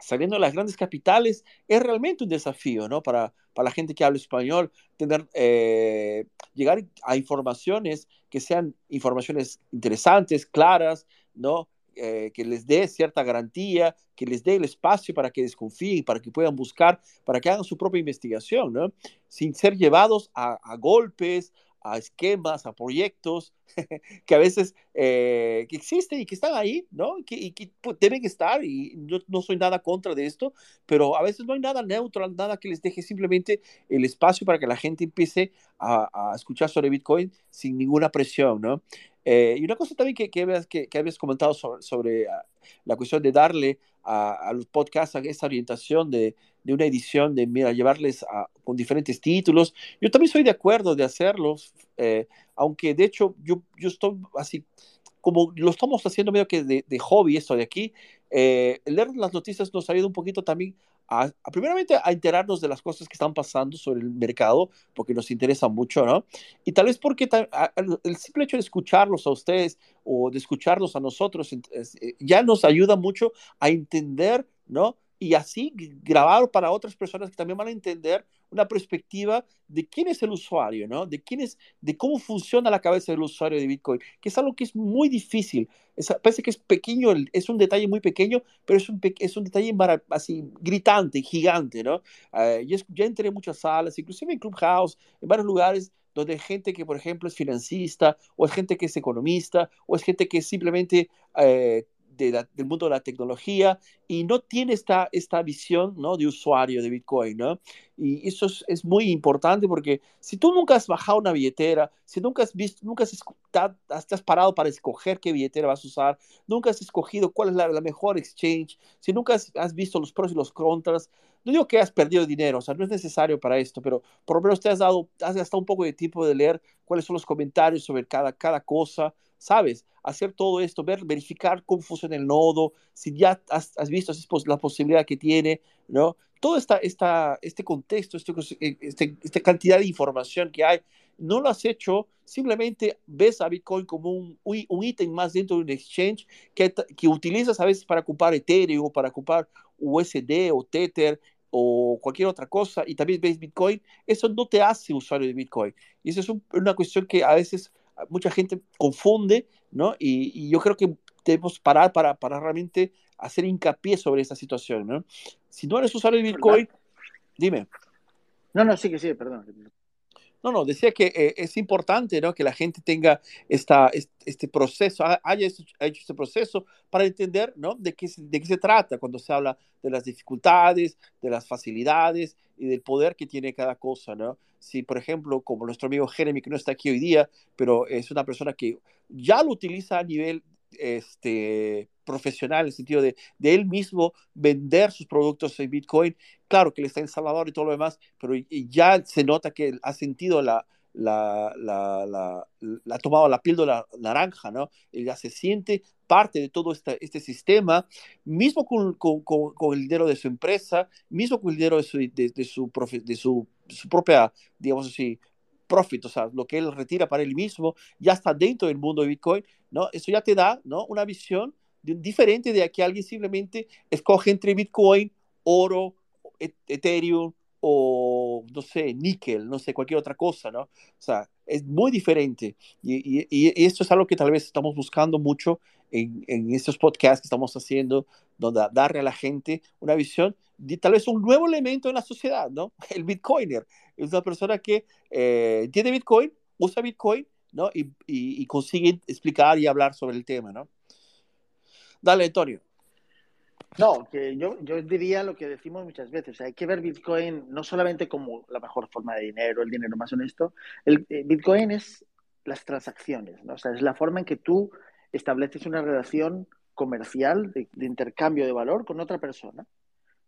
saliendo de las grandes capitales, es realmente un desafío, ¿no? Para, para la gente que habla español, tener, eh, llegar a informaciones que sean informaciones interesantes, claras, ¿no? Eh, que les dé cierta garantía, que les dé el espacio para que desconfíen, para que puedan buscar, para que hagan su propia investigación, ¿no? Sin ser llevados a, golpes, a esquemas, a proyectos, que a veces eh, que existen y que están ahí, ¿no? Que, y que pues, deben estar, y no, soy nada contra de esto, pero a veces no hay nada neutral, nada que les deje simplemente el espacio para que la gente empiece a, a escuchar sobre Bitcoin sin ninguna presión, ¿no? Eh, y una cosa también que, que, que, habías comentado sobre, sobre uh, la cuestión de darle a, a los podcasts esa orientación de, de, una edición, de mira, llevarles a, con diferentes títulos. Yo también soy de acuerdo de hacerlos, eh, aunque de hecho yo, yo estoy así, como lo estamos haciendo medio que de, de hobby esto de aquí, eh, leer las noticias nos ayuda un poquito también a, a, primeramente a enterarnos de las cosas que están pasando sobre el mercado, porque nos interesa mucho, ¿no? Y tal vez porque el simple hecho de escucharlos a ustedes o de escucharlos a nosotros eh, ya nos ayuda mucho a entender, ¿no? Y así grabar para otras personas que también van a entender una perspectiva de quién es el usuario, ¿no? De quién es, de cómo funciona la cabeza del usuario de Bitcoin, que es algo que es muy difícil. Es, parece que es pequeño, es un detalle muy pequeño, pero es un, es un detalle así gritante, gigante, ¿no? Yo ya entré en muchas salas, inclusive en Clubhouse, en varios lugares donde hay gente que, por ejemplo, es financista, o es gente que es economista, o es gente que simplemente eh, de la, del mundo de la tecnología y no tiene esta, esta visión ¿no? de usuario de Bitcoin. ¿no? Y eso es, es, muy importante porque si tú nunca has bajado una billetera, si nunca has visto, nunca has, has parado para escoger qué billetera vas a usar, nunca has escogido cuál es la, la mejor exchange, si nunca has, has, visto los pros y los contras, no digo que has perdido dinero, o sea, no es necesario para esto, pero por lo menos te has dado, has gastado un poco de tiempo de leer cuáles son los comentarios sobre cada, cada cosa, ¿sabes? Hacer todo esto, ver, verificar cómo funciona el nodo, si ya has, visto la posibilidad que tiene, ¿no? Todo esta, esta, este contexto, este, este, esta cantidad de información que hay, no lo has hecho, simplemente ves a Bitcoin como un, un ítem más dentro de un exchange que, que utilizas a veces para ocupar Ethereum, para ocupar USD o Tether o cualquier otra cosa y también ves Bitcoin, eso no te hace usuario de Bitcoin. Y eso es un, una cuestión que a veces mucha gente confunde, ¿no? Y, y, yo creo que debemos parar para, para realmente hacer hincapié sobre esta situación, ¿no? Si no eres usuario de Bitcoin, dime. No, no, sí que sí, perdón. No, no, decía que eh, es importante ¿no? que la gente tenga este, este proceso, haya hecho este proceso para entender ¿no? de, qué, de qué se trata cuando se habla de las dificultades, de las facilidades y del poder que tiene cada cosa. ¿no? Si, por ejemplo, como nuestro amigo Jeremy, que no está aquí hoy día, pero es una persona que ya lo utiliza a nivel este, profesional, en el sentido de, de, él mismo vender sus productos en Bitcoin. Claro que él está en Salvador y todo lo demás, pero ya se nota que ha sentido la, la, la, la, la ha tomado la píldora naranja, ¿no? Él ya se siente parte de todo este, este sistema, mismo con, con, con, con, el dinero de su empresa, mismo con el dinero de su, de, de su, de su, su propia, digamos así, profit, o sea, lo que él retira para él mismo, ya está dentro del mundo de Bitcoin, ¿no? Eso ya te da, ¿no? Una visión diferente de que alguien simplemente escoge entre Bitcoin, oro, Ethereum o, no sé, níquel, no sé, cualquier otra cosa, ¿no? O sea, es muy diferente. Y, y, y esto es algo que tal vez estamos buscando mucho en, en, estos podcasts que estamos haciendo, donde darle a la gente una visión de tal vez un nuevo elemento en la sociedad, ¿no? El Bitcoiner. Es una persona que eh, tiene Bitcoin, usa Bitcoin, ¿no? Y, y, y, consigue explicar y hablar sobre el tema, ¿no? Dale, Antonio. No, que yo, yo diría lo que decimos muchas veces, hay que ver Bitcoin no solamente como la mejor forma de dinero, el dinero más honesto, el, eh, Bitcoin es las transacciones, ¿no? O sea, es la forma en que tú estableces una relación comercial de, de, intercambio de valor con otra persona,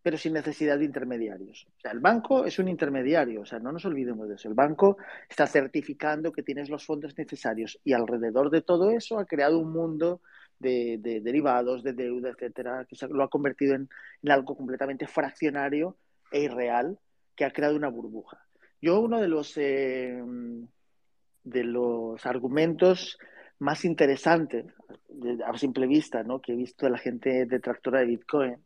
pero sin necesidad de intermediarios. O sea, el banco es un intermediario, o sea, no nos olvidemos de eso. El banco está certificando que tienes los fondos necesarios y alrededor de todo eso ha creado un mundo de, de derivados, de deuda, etcétera, que lo ha convertido en, algo completamente fraccionario e irreal que ha creado una burbuja. Yo uno de los eh, de los argumentos más interesante a simple vista, ¿no? que he visto de la gente detractora de Bitcoin,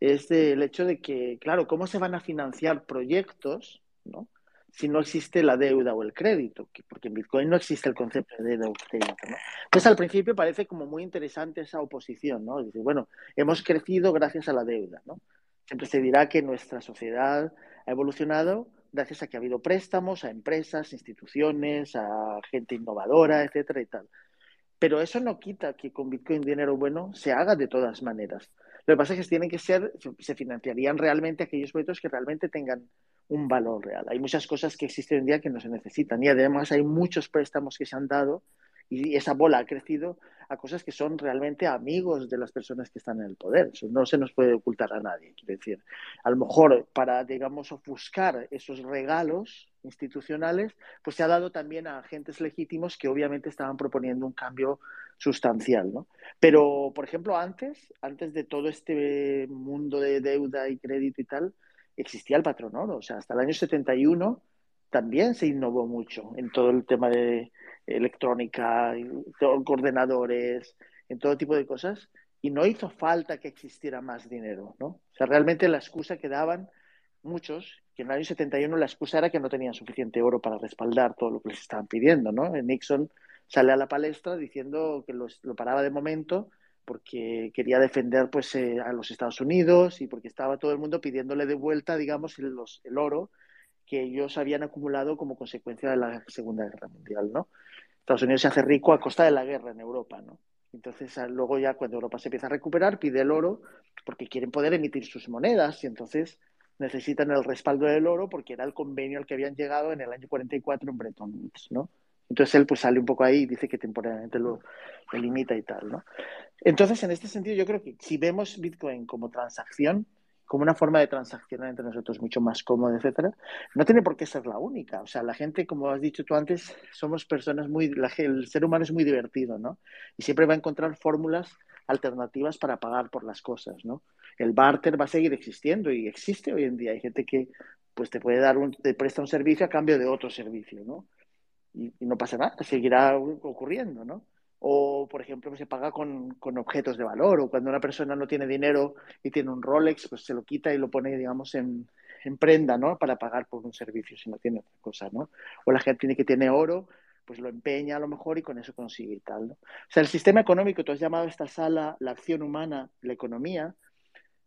es el hecho de que, claro, ¿cómo se van a financiar proyectos ¿no? Si no existe la deuda o el crédito? Porque en Bitcoin no existe el concepto de deuda o crédito. ¿no? Entonces, al principio parece como muy interesante esa oposición, ¿no? Dice, bueno, hemos crecido gracias a la deuda, ¿no? Siempre se dirá que nuestra sociedad ha evolucionado gracias a que ha habido préstamos a empresas, instituciones, a gente innovadora, etcétera y tal. Pero eso no quita que con Bitcoin dinero bueno se haga de todas maneras. Lo que pasa es que tienen que ser, se financiarían realmente aquellos proyectos que realmente tengan un valor real. Hay muchas cosas que existen hoy en día que no se necesitan y además hay muchos préstamos que se han dado y esa bola ha crecido a cosas que son realmente amigos de las personas que están en el poder. Eso no se nos puede ocultar a nadie. Quiero decir, a lo mejor para, digamos, ofuscar esos regalos institucionales, pues se ha dado también a agentes legítimos que obviamente estaban proponiendo un cambio sustancial, ¿no? Pero, por ejemplo, antes, antes de todo este mundo de deuda y crédito y tal, existía el patrón oro. O sea, hasta el año 71 también se innovó mucho en todo el tema de electrónica, ordenadores, en todo tipo de cosas, y no hizo falta que existiera más dinero, ¿no? O sea, realmente la excusa que daban muchos, que en el año 71 la excusa era que no tenían suficiente oro para respaldar todo lo que les estaban pidiendo, ¿no? Nixon sale a la palestra diciendo que lo paraba de momento porque quería defender pues eh, a los Estados Unidos y porque estaba todo el mundo pidiéndole de vuelta, digamos, el, el oro que ellos habían acumulado como consecuencia de la Segunda Guerra Mundial, ¿no? Estados Unidos se hace rico a costa de la guerra en Europa, ¿no? Entonces, luego ya cuando Europa se empieza a recuperar, pide el oro porque quieren poder emitir sus monedas y entonces necesitan el respaldo del oro porque era el convenio al que habían llegado en el año 44 en Bretton Woods, ¿no? Entonces él pues sale un poco ahí y dice que temporalmente lo, lo limita y tal, ¿no? Entonces, en este sentido, yo creo que si vemos Bitcoin como transacción, como una forma de transaccionar entre nosotros mucho más cómoda, etcétera, no tiene por qué ser la única. O sea, la gente, como has dicho tú antes, somos personas muy, el ser humano es muy divertido, ¿no? Y siempre va a encontrar fórmulas alternativas para pagar por las cosas, ¿no? El barter va a seguir existiendo y existe hoy en día. Hay gente que pues te puede dar un, te presta un servicio a cambio de otro servicio, ¿no? Y, y no pasa nada, seguirá ocurriendo, ¿no? o por ejemplo se paga con, objetos de valor o cuando una persona no tiene dinero y tiene un Rolex pues se lo quita y lo pone digamos en, prenda no para pagar por un servicio si no tiene otra cosa no o la gente que tiene oro pues lo empeña a lo mejor y con eso consigue y tal ¿no? o sea el sistema económico tú has llamado a esta sala la acción humana la economía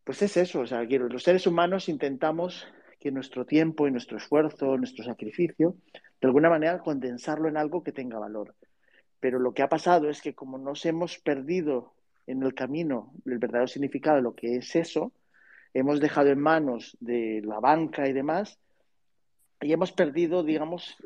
pues es eso o sea los seres humanos intentamos nuestro tiempo y nuestro esfuerzo nuestro sacrificio de alguna manera condensarlo en algo que tenga valor pero lo que ha pasado es que como nos hemos perdido en el camino el verdadero significado de lo que es eso, hemos dejado en manos de la banca y demás, y hemos perdido, digamos,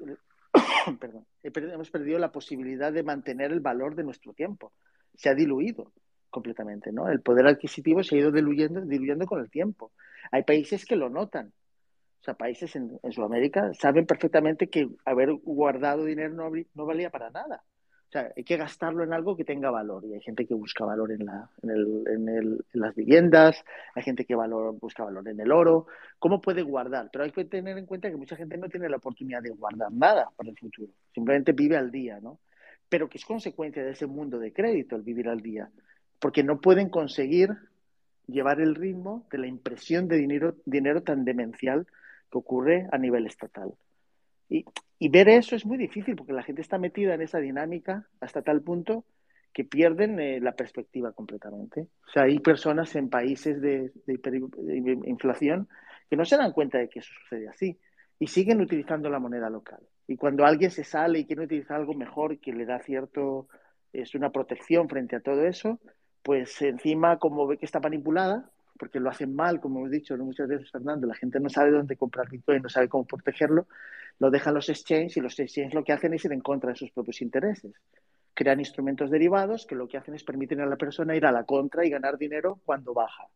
perdón, hemos perdido la posibilidad de mantener el valor de nuestro tiempo. Se ha diluido completamente, ¿no? El poder adquisitivo se ha ido diluyendo, diluyendo con el tiempo. Hay países que lo notan. O sea, países en, Sudamérica saben perfectamente que haber guardado dinero no valía para nada. O sea, hay que gastarlo en algo que tenga valor. Y hay gente que busca valor en, la, en, el, en, el, en las viviendas, hay gente que valor, busca valor en el oro. ¿Cómo puede guardar? Pero hay que tener en cuenta que mucha gente no tiene la oportunidad de guardar nada para el futuro. Simplemente vive al día, ¿no? Pero que es consecuencia de ese mundo de crédito el vivir al día. Porque no pueden conseguir llevar el ritmo de la impresión de dinero, dinero tan demencial que ocurre a nivel estatal. Y, y ver eso es muy difícil porque la gente está metida en esa dinámica hasta tal punto que pierden eh, la perspectiva completamente. O sea, hay personas en países de, de, inflación que no se dan cuenta de que eso sucede así y siguen utilizando la moneda local. Y cuando alguien se sale y quiere utilizar algo mejor que le da cierto, es una protección frente a todo eso, pues encima como ve que está manipulada, porque lo hacen mal, como hemos dicho muchas veces, Fernando, la gente no sabe dónde comprar Bitcoin, no sabe cómo protegerlo, lo dejan los exchanges y los exchanges lo que hacen es ir en contra de sus propios intereses. Crean instrumentos derivados que lo que hacen es permitir a la persona ir a la contra y ganar dinero cuando baja.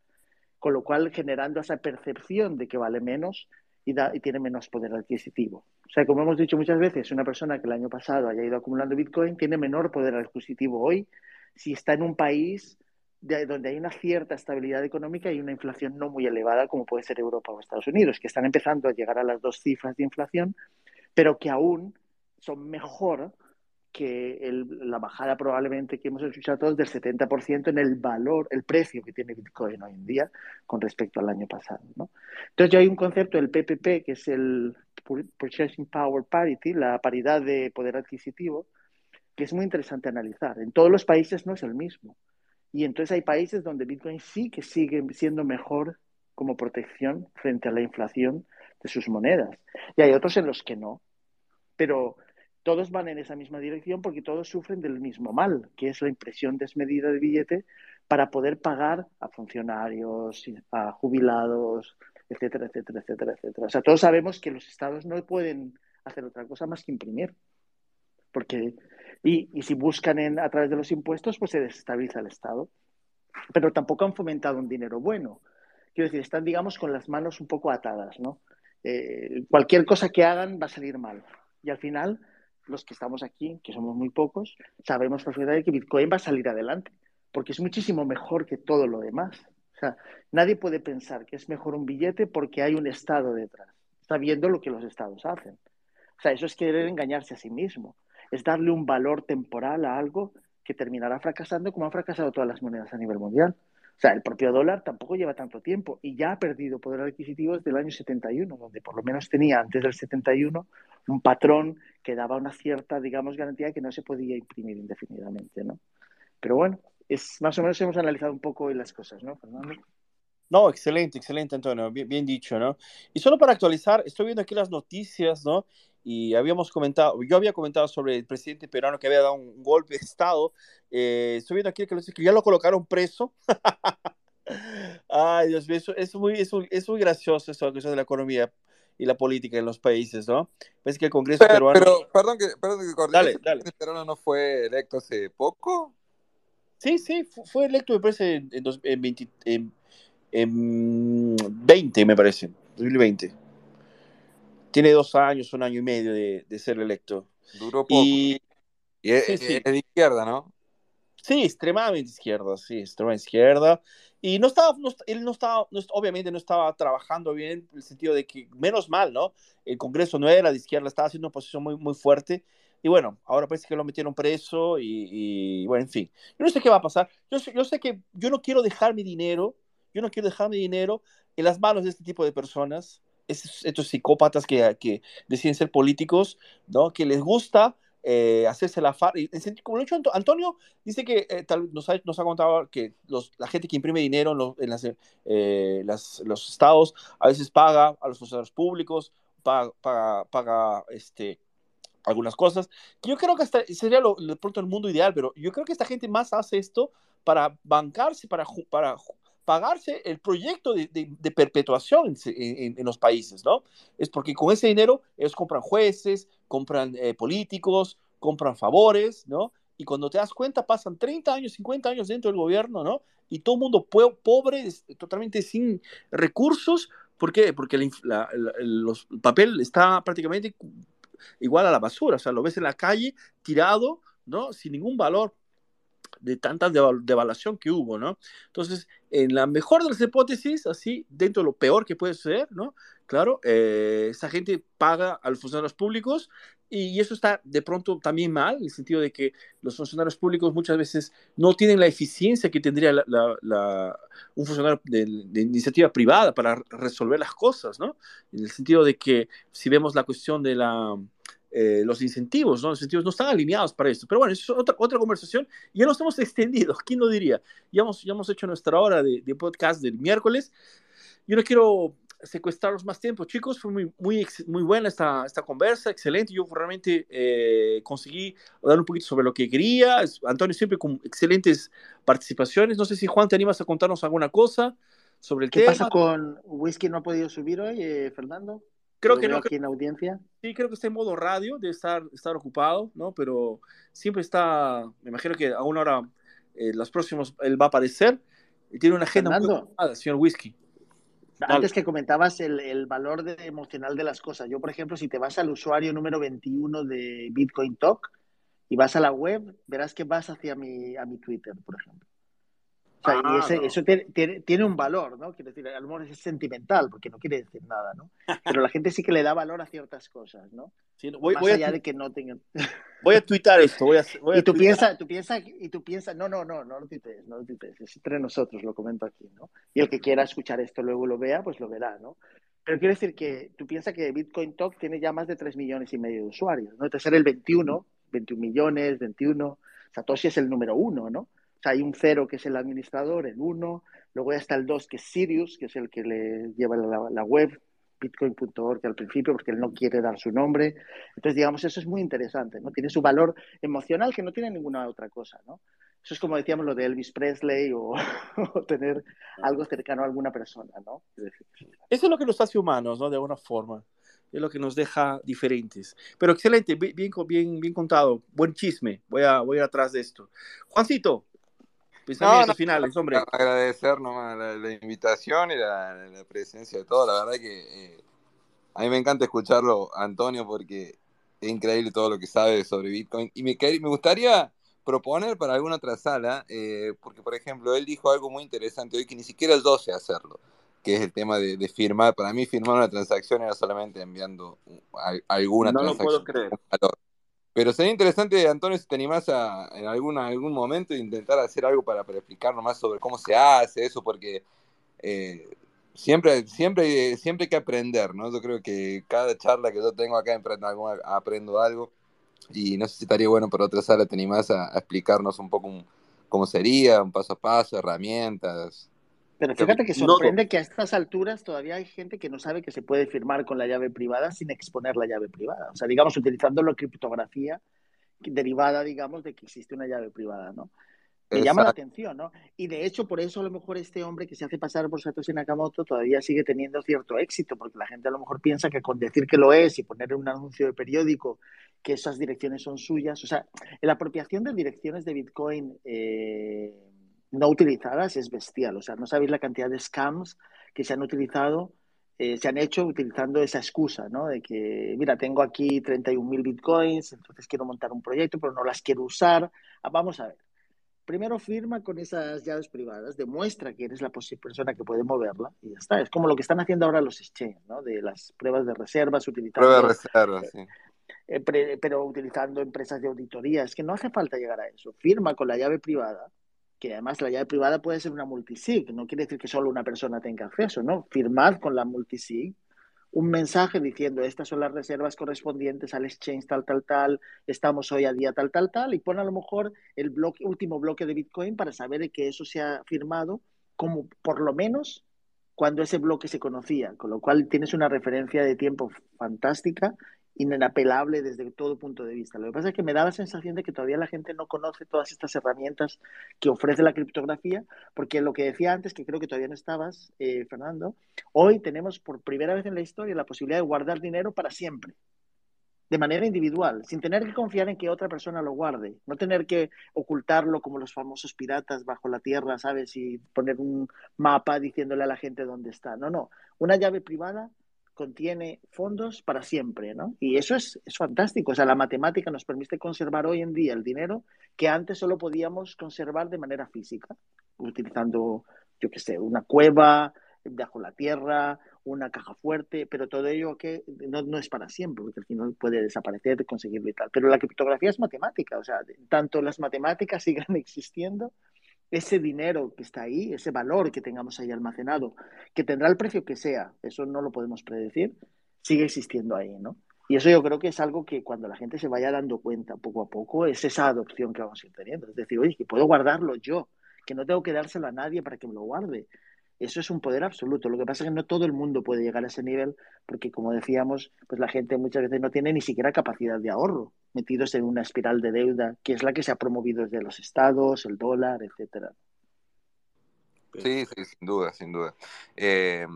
Con lo cual generando esa percepción de que vale menos y tiene menos poder adquisitivo. O sea, como hemos dicho muchas veces, una persona que el año pasado haya ido acumulando Bitcoin tiene menor poder adquisitivo hoy si está en un país donde hay una cierta estabilidad económica y una inflación no muy elevada como puede ser Europa o Estados Unidos, que están empezando a llegar a las dos cifras de inflación, pero que aún son mejor que la bajada probablemente que hemos escuchado todos del 70% en el valor, el precio que tiene Bitcoin hoy en día con respecto al año pasado. Entonces ya hay un concepto del PPP, que es el Purchasing Power Parity, la paridad de poder adquisitivo, que es muy interesante analizar. En todos los países no es el mismo. Y entonces hay países donde Bitcoin sí que sigue siendo mejor como protección frente a la inflación de sus monedas. Y hay otros en los que no. Pero todos van en esa misma dirección porque todos sufren del mismo mal, que es la impresión desmedida de billete para poder pagar a funcionarios, a jubilados, etcétera, etcétera, etcétera, etcétera. O sea, todos sabemos que los estados no pueden hacer otra cosa más que imprimir. Porque, y, si buscan en, a través de los impuestos, pues se desestabiliza el Estado. Pero tampoco han fomentado un dinero bueno. Quiero decir, están, digamos, con las manos un poco atadas, ¿no? Eh, cualquier cosa que hagan va a salir mal. Y al final, los que estamos aquí, que somos muy pocos, sabemos perfectamente que Bitcoin va a salir adelante, porque es muchísimo mejor que todo lo demás. O sea, nadie puede pensar que es mejor un billete porque hay un Estado detrás, sabiendo lo que los Estados hacen. O sea, eso es querer engañarse a sí mismo, es darle un valor temporal a algo que terminará fracasando como han fracasado todas las monedas a nivel mundial. O sea, el propio dólar tampoco lleva tanto tiempo y ya ha perdido poder adquisitivo desde el año 71, donde por lo menos tenía antes del 71 un patrón que daba una cierta, digamos, garantía que no se podía imprimir indefinidamente, ¿no? Pero bueno, es más o menos hemos analizado un poco las cosas, ¿no, Fernando? No, excelente, excelente, Antonio, bien, bien, dicho, ¿no? Y solo para actualizar, estoy viendo aquí las noticias, ¿no? Y habíamos comentado, yo había comentado sobre el presidente peruano que había dado un golpe de Estado. Eh, estoy viendo aquí que, que ya lo colocaron preso. Ay, Dios mío, eso, es, muy, es, muy, es muy gracioso eso, eso de la economía y la política en los países, ¿no? Ves que el Congreso pero, peruano... Pero, perdón que, perdón que dale, dale. ¿El peruano no fue electo hace poco? Sí, sí, fue electo, me parece, en, en, en, 20, en, en 20, me parece, 2020. Tiene dos años, un año y medio de, de ser electo. Duró poco. Y, y es, sí, sí. es, de izquierda, ¿no? Sí, extremadamente izquierda, sí, extremadamente izquierda. Y no estaba, no, él no estaba, no, obviamente no estaba trabajando bien en el sentido de que, menos mal, ¿no? El Congreso no era de izquierda, estaba haciendo una posición muy, muy fuerte. Y bueno, ahora parece que lo metieron preso y, y, bueno, en fin. Yo no sé qué va a pasar. Yo yo sé que yo no quiero dejar mi dinero, yo no quiero dejar mi dinero en las manos de este tipo de personas, estos, estos psicópatas que, que deciden ser políticos, ¿no? Que les gusta eh, hacerse la far. Como lo ha dicho Antonio, dice que eh, tal, nos, ha, nos, ha, contado que los, la gente que imprime dinero en, los, en las, eh, los estados a veces paga a los funcionarios públicos, paga, paga, este, algunas cosas. Yo creo que hasta sería lo, el mundo ideal, pero yo creo que esta gente más hace esto para bancarse, para, para pagarse el proyecto de, perpetuación en, los países, ¿no? Es porque con ese dinero ellos compran jueces, compran eh, políticos, compran favores, ¿no? Y cuando te das cuenta pasan 30 años, 50 años dentro del gobierno, ¿no? Y todo el mundo pobre, totalmente sin recursos. ¿Por qué? Porque el papel está prácticamente igual a la basura, o sea, lo ves en la calle tirado, ¿no? Sin ningún valor de tanta devaluación que hubo, ¿no? Entonces, en la mejor de las hipótesis, así, dentro de lo peor que puede ser, ¿no? Claro, eh, esa gente paga a los funcionarios públicos y eso está de pronto también mal, en el sentido de que los funcionarios públicos muchas veces no tienen la eficiencia que tendría un funcionario de, de, iniciativa privada para resolver las cosas, ¿no? En el sentido de que si vemos la cuestión de la eh, los incentivos, ¿no? Los incentivos no están alineados para esto. Pero bueno, eso es otra, otra conversación. Ya nos hemos extendido, ¿quién lo diría? Ya hemos, ya hemos hecho nuestra hora de, de podcast del miércoles. Yo no quiero secuestraros más tiempo, chicos. Fue muy, muy, muy buena esta, esta conversa, excelente. Yo realmente eh, conseguí hablar un poquito sobre lo que quería. Antonio siempre con excelentes participaciones. No sé si Juan te animas a contarnos alguna cosa sobre el ¿Qué tema. ¿Qué pasa con Whisky? ¿No ha podido subir hoy, eh, Fernando? Creo que no. Aquí en audiencia. Sí, creo que está en modo radio, debe estar, estar ocupado, ¿no? Pero siempre está, me imagino que aún ahora, eh, los próximos, él va a aparecer y tiene una agenda Fernando, muy ocupada, señor Whisky. Antes que comentabas el, el valor de, emocional de las cosas. Yo, por ejemplo, si te vas al usuario número 21 de Bitcoin Talk y vas a la web, verás que vas hacia mi, a mi Twitter, por ejemplo. O sea, ah, y ese, no. eso tiene, tiene, tiene, un valor, ¿no? Quiero decir, a lo mejor es sentimental, porque no quiere decir nada, ¿no? Pero la gente sí que le da valor a ciertas cosas, ¿no? Sí, voy, Más voy allá a, de que no tengan... Voy a tuitar esto, voy a, voy a y tú piensas, tú y tú piensas, no, no, no, no lo tuitees, no lo tuitees, es entre nosotros, lo comento aquí, ¿no? Y el que quiera escuchar esto luego lo vea, pues lo verá, ¿no? Pero quiero decir que tú piensas que Bitcoin Talk tiene ya más de 3 millones y medio de usuarios, ¿no? Entonces era el 21, 21 millones, 21, Satoshi es el número uno, ¿no? Sea, hay un cero que es el administrador, el uno, luego ya está el dos que es Sirius, que es el que le lleva la, la web, bitcoin.org al principio porque él no quiere dar su nombre. Entonces, digamos, eso es muy interesante, ¿no? Tiene su valor emocional que no tiene ninguna otra cosa, ¿no? Eso es como decíamos lo de Elvis Presley o, tener algo cercano a alguna persona, ¿no? Eso es lo que nos hace humanos, ¿no? De alguna forma. Es lo que nos deja diferentes. Pero excelente, bien, bien, bien contado. Buen chisme. Voy a, voy a ir atrás de esto. Juancito, pensamientos finales, hombre. Agradecer nomás la, invitación y la, presencia de todo. La verdad que eh, a mí me encanta escucharlo, Antonio, porque es increíble todo lo que sabe sobre Bitcoin. Y me, me gustaría proponer para alguna otra sala, eh, porque por ejemplo, él dijo algo muy interesante hoy que ni siquiera es 12 hacerlo, que es el tema de, firmar. Para mí firmar una transacción era solamente enviando alguna no transacción. No lo puedo creer. Pero sería interesante, Antonio, si te animás a, en alguna, algún momento intentar hacer algo para, para explicarnos más sobre cómo se hace eso, porque eh, siempre, siempre, siempre hay que aprender, ¿no? Yo creo que cada charla que yo tengo acá aprendo algo y no sé si estaría bueno para otra sala, te animás a, explicarnos un poco cómo sería, un paso a paso, herramientas. Pero fíjate que sorprende que a estas alturas todavía hay gente que no sabe que se puede firmar con la llave privada sin exponer la llave privada. O sea, digamos, utilizando la criptografía derivada, digamos, de que existe una llave privada, ¿no? Me llama la atención, ¿no? Y de hecho, por eso a lo mejor este hombre que se hace pasar por Satoshi Nakamoto todavía sigue teniendo cierto éxito, porque la gente a lo mejor piensa que con decir que lo es y poner un anuncio de periódico que esas direcciones son suyas, o sea, la apropiación de direcciones de Bitcoin eh, no utilizadas es bestial, o sea, no sabéis la cantidad de scams que se han utilizado eh, se han hecho utilizando esa excusa, ¿no? De que, mira, tengo aquí 31.000 bitcoins, entonces quiero montar un proyecto, pero no las quiero usar. Ah, vamos a ver primero firma con esas llaves privadas, demuestra que eres la persona que puede moverla y ya está. Es como lo que están haciendo ahora los exchanges, ¿no? De las pruebas de reservas, utilizando... Pruebas de reservas, sí. Eh, pero utilizando empresas de auditoría. Es que no hace falta llegar a eso. Firma con la llave privada, que además la llave privada puede ser una multisig, no quiere decir que solo una persona tenga acceso, ¿no? Firmad con la multisig un mensaje diciendo estas son las reservas correspondientes al exchange tal, tal, tal, estamos hoy a día tal, tal, tal, y pon a lo mejor el bloque, último bloque de Bitcoin para saber que eso se ha firmado como por lo menos cuando ese bloque se conocía, con lo cual tienes una referencia de tiempo fantástica inapelable desde todo punto de vista. Lo que pasa es que me da la sensación de que todavía la gente no conoce todas estas herramientas que ofrece la criptografía, porque lo que decía antes, que creo que todavía no estabas, eh, Fernando, hoy tenemos por primera vez en la historia la posibilidad de guardar dinero para siempre, de manera individual, sin tener que confiar en que otra persona lo guarde, no tener que ocultarlo como los famosos piratas bajo la tierra, ¿sabes? Y poner un mapa diciéndole a la gente dónde está. No, no, una llave privada contiene fondos para siempre, ¿no? Y eso es, es, fantástico. O sea, la matemática nos permite conservar hoy en día el dinero que antes solo podíamos conservar de manera física, utilizando, yo qué sé, una cueva bajo la tierra, una caja fuerte, pero todo ello que no, no es para siempre, porque al final puede desaparecer, conseguirlo y tal. Pero la criptografía es matemática, o sea, tanto las matemáticas sigan existiendo ese dinero que está ahí, ese valor que tengamos ahí almacenado, que tendrá el precio que sea, eso no lo podemos predecir, sigue existiendo ahí, ¿no? Y eso yo creo que es algo que cuando la gente se vaya dando cuenta poco a poco, es esa adopción que vamos a ir teniendo. Es decir, oye, que puedo guardarlo yo, que no tengo que dárselo a nadie para que me lo guarde. Eso es un poder absoluto. Lo que pasa es que no todo el mundo puede llegar a ese nivel porque, como decíamos, pues la gente muchas veces no tiene ni siquiera capacidad de ahorro, metidos en una espiral de deuda, que es la que se ha promovido desde los estados, el dólar, etcétera. Sí, sí, sin duda, sin duda. Eh,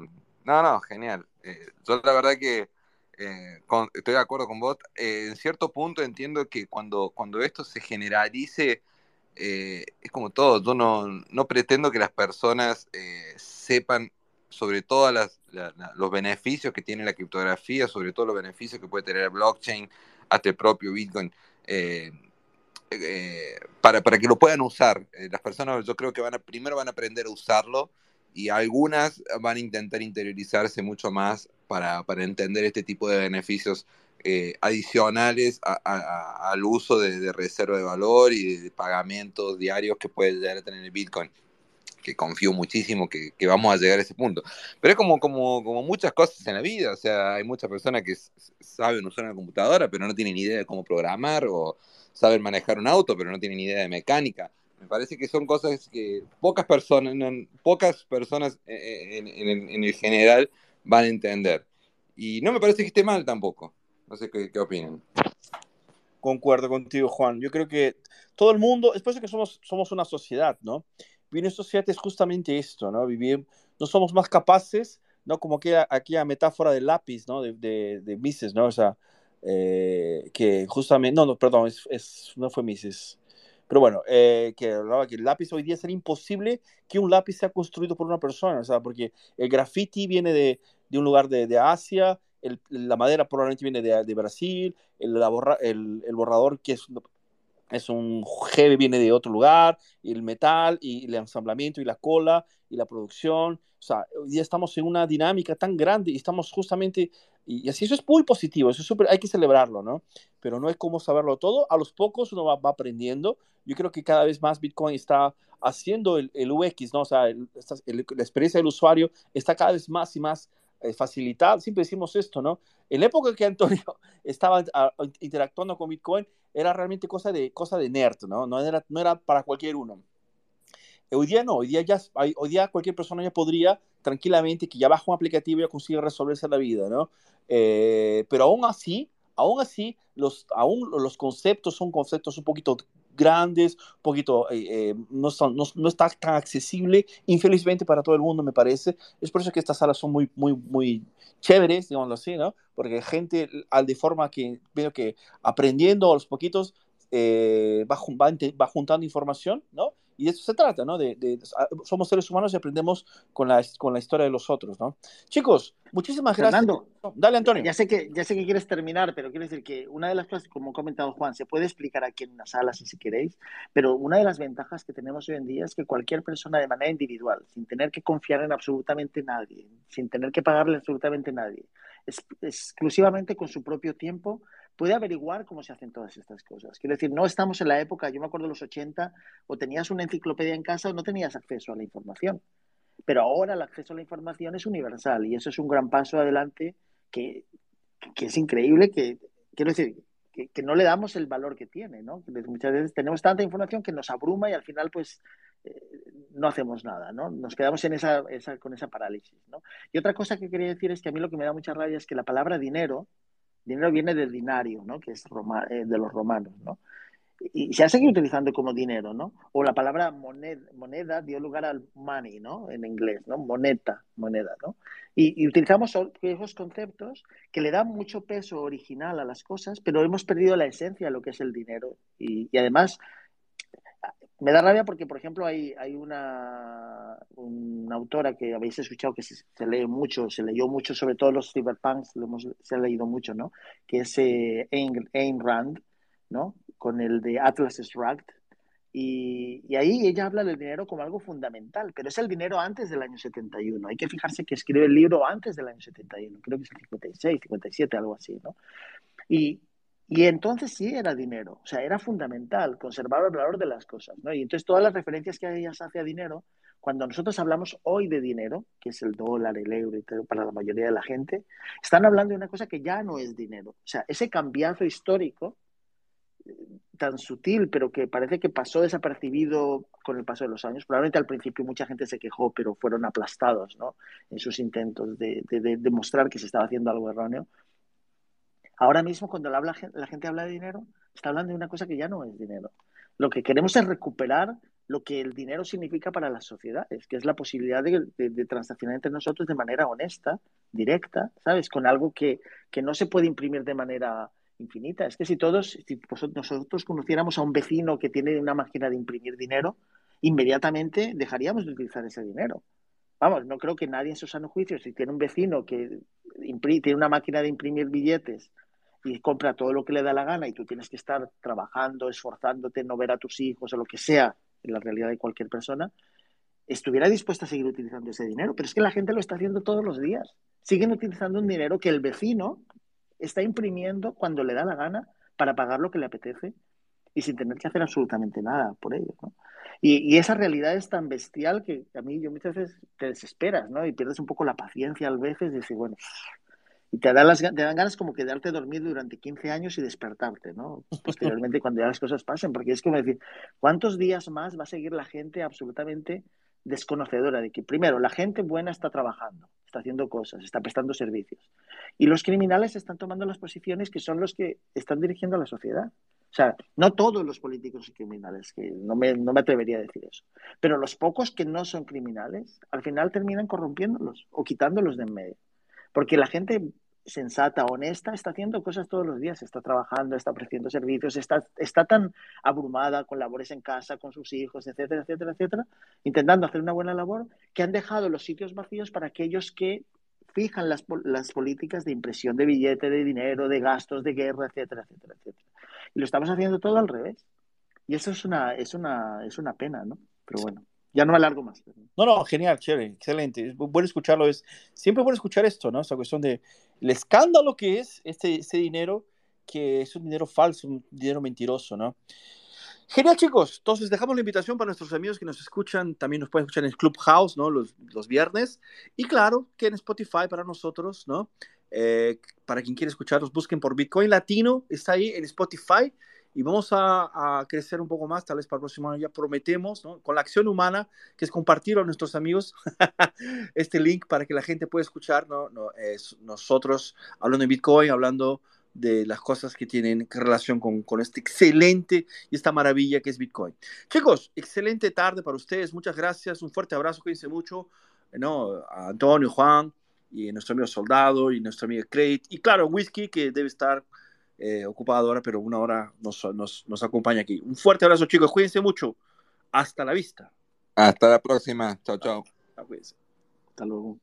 no, no, genial. Eh, yo la verdad que eh, estoy de acuerdo con vos. en cierto punto entiendo que cuando, cuando esto se generalice eh, es como todo, yo no, pretendo que las personas eh, sepan sobre todos los beneficios que tiene la criptografía, sobre todo los beneficios que puede tener el blockchain, hasta el propio Bitcoin, eh, para, que lo puedan usar. las personas yo creo que van a, primero van a aprender a usarlo y algunas van a intentar interiorizarse mucho más para, para entender este tipo de beneficios eh, adicionales al uso de, reserva de valor y de, pagamentos diarios que puede llegar a tener el Bitcoin que confío muchísimo que, vamos a llegar a ese punto. Pero es como, como, como muchas cosas en la vida, o sea, hay muchas personas que saben usar una computadora, pero no tienen ni idea de cómo programar, o saben manejar un auto, pero no tienen ni idea de mecánica. Me parece que son cosas que pocas personas, pocas personas eh, en, en, en, el general van a entender. Y no me parece que esté mal tampoco. No sé qué, qué opinan. Concuerdo contigo, Juan. Yo creo que todo el mundo, después de que somos, somos una sociedad, ¿no? Vivir en sociedad es justamente esto, ¿no? Vivir, no somos más capaces, ¿no? Como que aquí metáfora del lápiz, ¿no? De, de, de Mises, ¿no? O sea, eh, que justamente, no, no, perdón, es, es no fue Mises. Pero bueno, eh, que hablaba que el lápiz hoy día sería imposible que un lápiz sea construido por una persona, o sea, porque el graffiti viene de, de un lugar de, de Asia, el, la madera probablemente viene de, de Brasil, el, la borra, el, el, borrador que es, es un heavy viene de otro lugar, y el metal, y el ensamblamiento, y la cola, y la producción. O sea, hoy día estamos en una dinámica tan grande y estamos justamente, y, y así eso es muy positivo, eso es hay que celebrarlo, ¿no? Pero no hay cómo saberlo todo, a los pocos uno va, va aprendiendo. Yo creo que cada vez más Bitcoin está haciendo el, el UX, ¿no? O sea, la experiencia del usuario está cada vez más y más facilitar, siempre decimos esto, ¿no? En la época que Antonio estaba interactuando con Bitcoin, era realmente cosa de, cosa de nerd, ¿no? No era, no era para cualquier uno. Hoy día no, hoy día, ya, hoy día cualquier persona ya podría tranquilamente, que ya baja un aplicativo ya consigue resolverse la vida, ¿no? Eh, pero aún así, aún así, los, aún los conceptos son conceptos un poquito grandes, un poquito, eh, eh, no, son, no, no, está tan accesible, infelizmente para todo el mundo me parece. Es por eso que estas salas son muy, muy, muy chéveres, digámoslo así, ¿no? Porque gente, al de forma que veo que aprendiendo a los poquitos, eh, va, va, va juntando información, ¿no? Y de eso se trata, ¿no? De, de, somos seres humanos y aprendemos con la, con la historia de los otros, ¿no? Chicos, muchísimas gracias. Fernando, Dale, Antonio. Ya sé, que, ya sé que quieres terminar, pero quiero decir que una de las cosas, como ha comentado Juan, se puede explicar aquí en una sala si queréis, pero una de las ventajas que tenemos hoy en día es que cualquier persona de manera individual, sin tener que confiar en absolutamente nadie, sin tener que pagarle absolutamente nadie, es, exclusivamente con su propio tiempo, puede averiguar cómo se hacen todas estas cosas. Quiero decir, no estamos en la época, yo me acuerdo de los 80, o tenías una enciclopedia en casa o no tenías acceso a la información. Pero ahora el acceso a la información es universal y eso es un gran paso adelante que, que es increíble, que quiero decir, que, no le damos el valor que tiene, ¿no? Muchas veces tenemos tanta información que nos abruma y al final pues eh, no hacemos nada, ¿no? Nos quedamos en con esa parálisis, ¿no? Y otra cosa que quería decir es que a mí lo que me da mucha rabia es que la palabra dinero, dinero viene del dinario, ¿no? Que es Roma, eh, de los romanos, ¿no? Y se ha seguido utilizando como dinero, ¿no? O la palabra moneda, dio lugar al money, ¿no? En inglés, ¿no? Moneta, moneda, ¿no? Y, y, utilizamos esos conceptos que le dan mucho peso original a las cosas, pero hemos perdido la esencia de lo que es el dinero. Y, y además, me da rabia porque, por ejemplo, hay, hay una, una autora que habéis escuchado que se, se, lee mucho, se leyó mucho, sobre todo los cyberpunks, lo hemos, se ha leído mucho, ¿no? Que es eh, Ayn, Ayn Rand, ¿no? Con el de Atlas Shrugged. Y, y, ahí ella habla del dinero como algo fundamental, pero es el dinero antes del año 71. Hay que fijarse que escribe el libro antes del año 71, creo que es el 56, 57, algo así, ¿no? Y, y entonces sí era dinero, o sea, era fundamental conservar el valor de las cosas, ¿no? Y entonces todas las referencias que ella hace a dinero, cuando nosotros hablamos hoy de dinero, que es el dólar, el euro y todo para la mayoría de la gente, están hablando de una cosa que ya no es dinero. O sea, ese cambiazo histórico tan sutil, pero que parece que pasó desapercibido con el paso de los años. Probablemente al principio mucha gente se quejó, pero fueron aplastados ¿no? en sus intentos de demostrar que se estaba haciendo algo erróneo. Ahora mismo cuando la, habla, la gente habla de dinero, está hablando de una cosa que ya no es dinero. Lo que queremos es recuperar lo que el dinero significa para las sociedades, que es la posibilidad de, de, de transaccionar entre nosotros de manera honesta, directa, ¿sabes? Con algo que, que no se puede imprimir de manera infinita. Es que si todos, si nosotros conociéramos a un vecino que tiene una máquina de imprimir dinero, inmediatamente dejaríamos de utilizar ese dinero. Vamos, no creo que nadie en su sano juicio, si tiene un vecino que tiene una máquina de imprimir billetes y compra todo lo que le da la gana y tú tienes que estar trabajando, esforzándote, no ver a tus hijos o lo que sea, en la realidad de cualquier persona, estuviera dispuesta a seguir utilizando ese dinero. Pero es que la gente lo está haciendo todos los días. Siguen utilizando un dinero que el vecino está imprimiendo cuando le da la gana para pagar lo que le apetece y sin tener que hacer absolutamente nada por ello. y, esa realidad es tan bestial que a mí yo muchas veces te desesperas, ¿no? Y pierdes un poco la paciencia a veces y dices, bueno, y te, da las, te dan ganas como quedarte dormido durante 15 años y despertarte, ¿no? Posteriormente cuando ya las cosas pasen, porque es como decir, ¿cuántos días más va a seguir la gente absolutamente desconocedora de que, primero, la gente buena está trabajando, está haciendo cosas, está prestando servicios. Y los criminales están tomando las posiciones que son los que están dirigiendo a la sociedad. O sea, no todos los políticos son criminales, que no me, no me atrevería a decir eso. Pero los pocos que no son criminales, al final terminan corrompiéndolos o quitándolos de en medio. Porque la gente sensata, honesta, está haciendo cosas todos los días, está trabajando, está ofreciendo servicios, está, está tan abrumada con labores en casa, con sus hijos, etcétera, etcétera, etcétera, intentando hacer una buena labor, que han dejado los sitios vacíos para aquellos que fijan las, las políticas de impresión de billete, de dinero, de gastos, de guerra, etcétera, etcétera, etcétera. Y lo estamos haciendo todo al revés. Y eso es una, es una, es una pena, ¿no? Pero bueno, ya no alargo más. No, no, genial, chévere, excelente. Es bueno escucharlo. Es siempre bueno escuchar esto, ¿no? Esta cuestión de el escándalo que es este, este dinero, que es un dinero falso, un dinero mentiroso, ¿no? Genial, chicos. Entonces, dejamos la invitación para nuestros amigos que nos escuchan. También nos pueden escuchar en Clubhouse, ¿no? Los, viernes. Y claro, que en Spotify para nosotros, ¿no? Eh, para quien quiera escucharlos, busquen por Bitcoin Latino. Está ahí en Spotify. Y vamos a, a crecer un poco más, tal vez para el próximo año ya prometemos, ¿no? Con la acción humana, que es compartirlo a nuestros amigos, este link para que la gente pueda escuchar, ¿no? no es nosotros hablando de Bitcoin, hablando de las cosas que tienen relación con, con, este excelente y esta maravilla que es Bitcoin. Chicos, excelente tarde para ustedes. Muchas gracias. Un fuerte abrazo. Cuídense mucho. ¿no? A Antonio, Juan y nuestro amigo Soldado y nuestro amigo Crate. Y claro, Whisky que debe estar eh, ocupado ahora, pero una hora nos, nos, nos acompaña aquí. Un fuerte abrazo, chicos. Cuídense mucho. Hasta la vista. Hasta la próxima. Chao, chao. Hasta luego.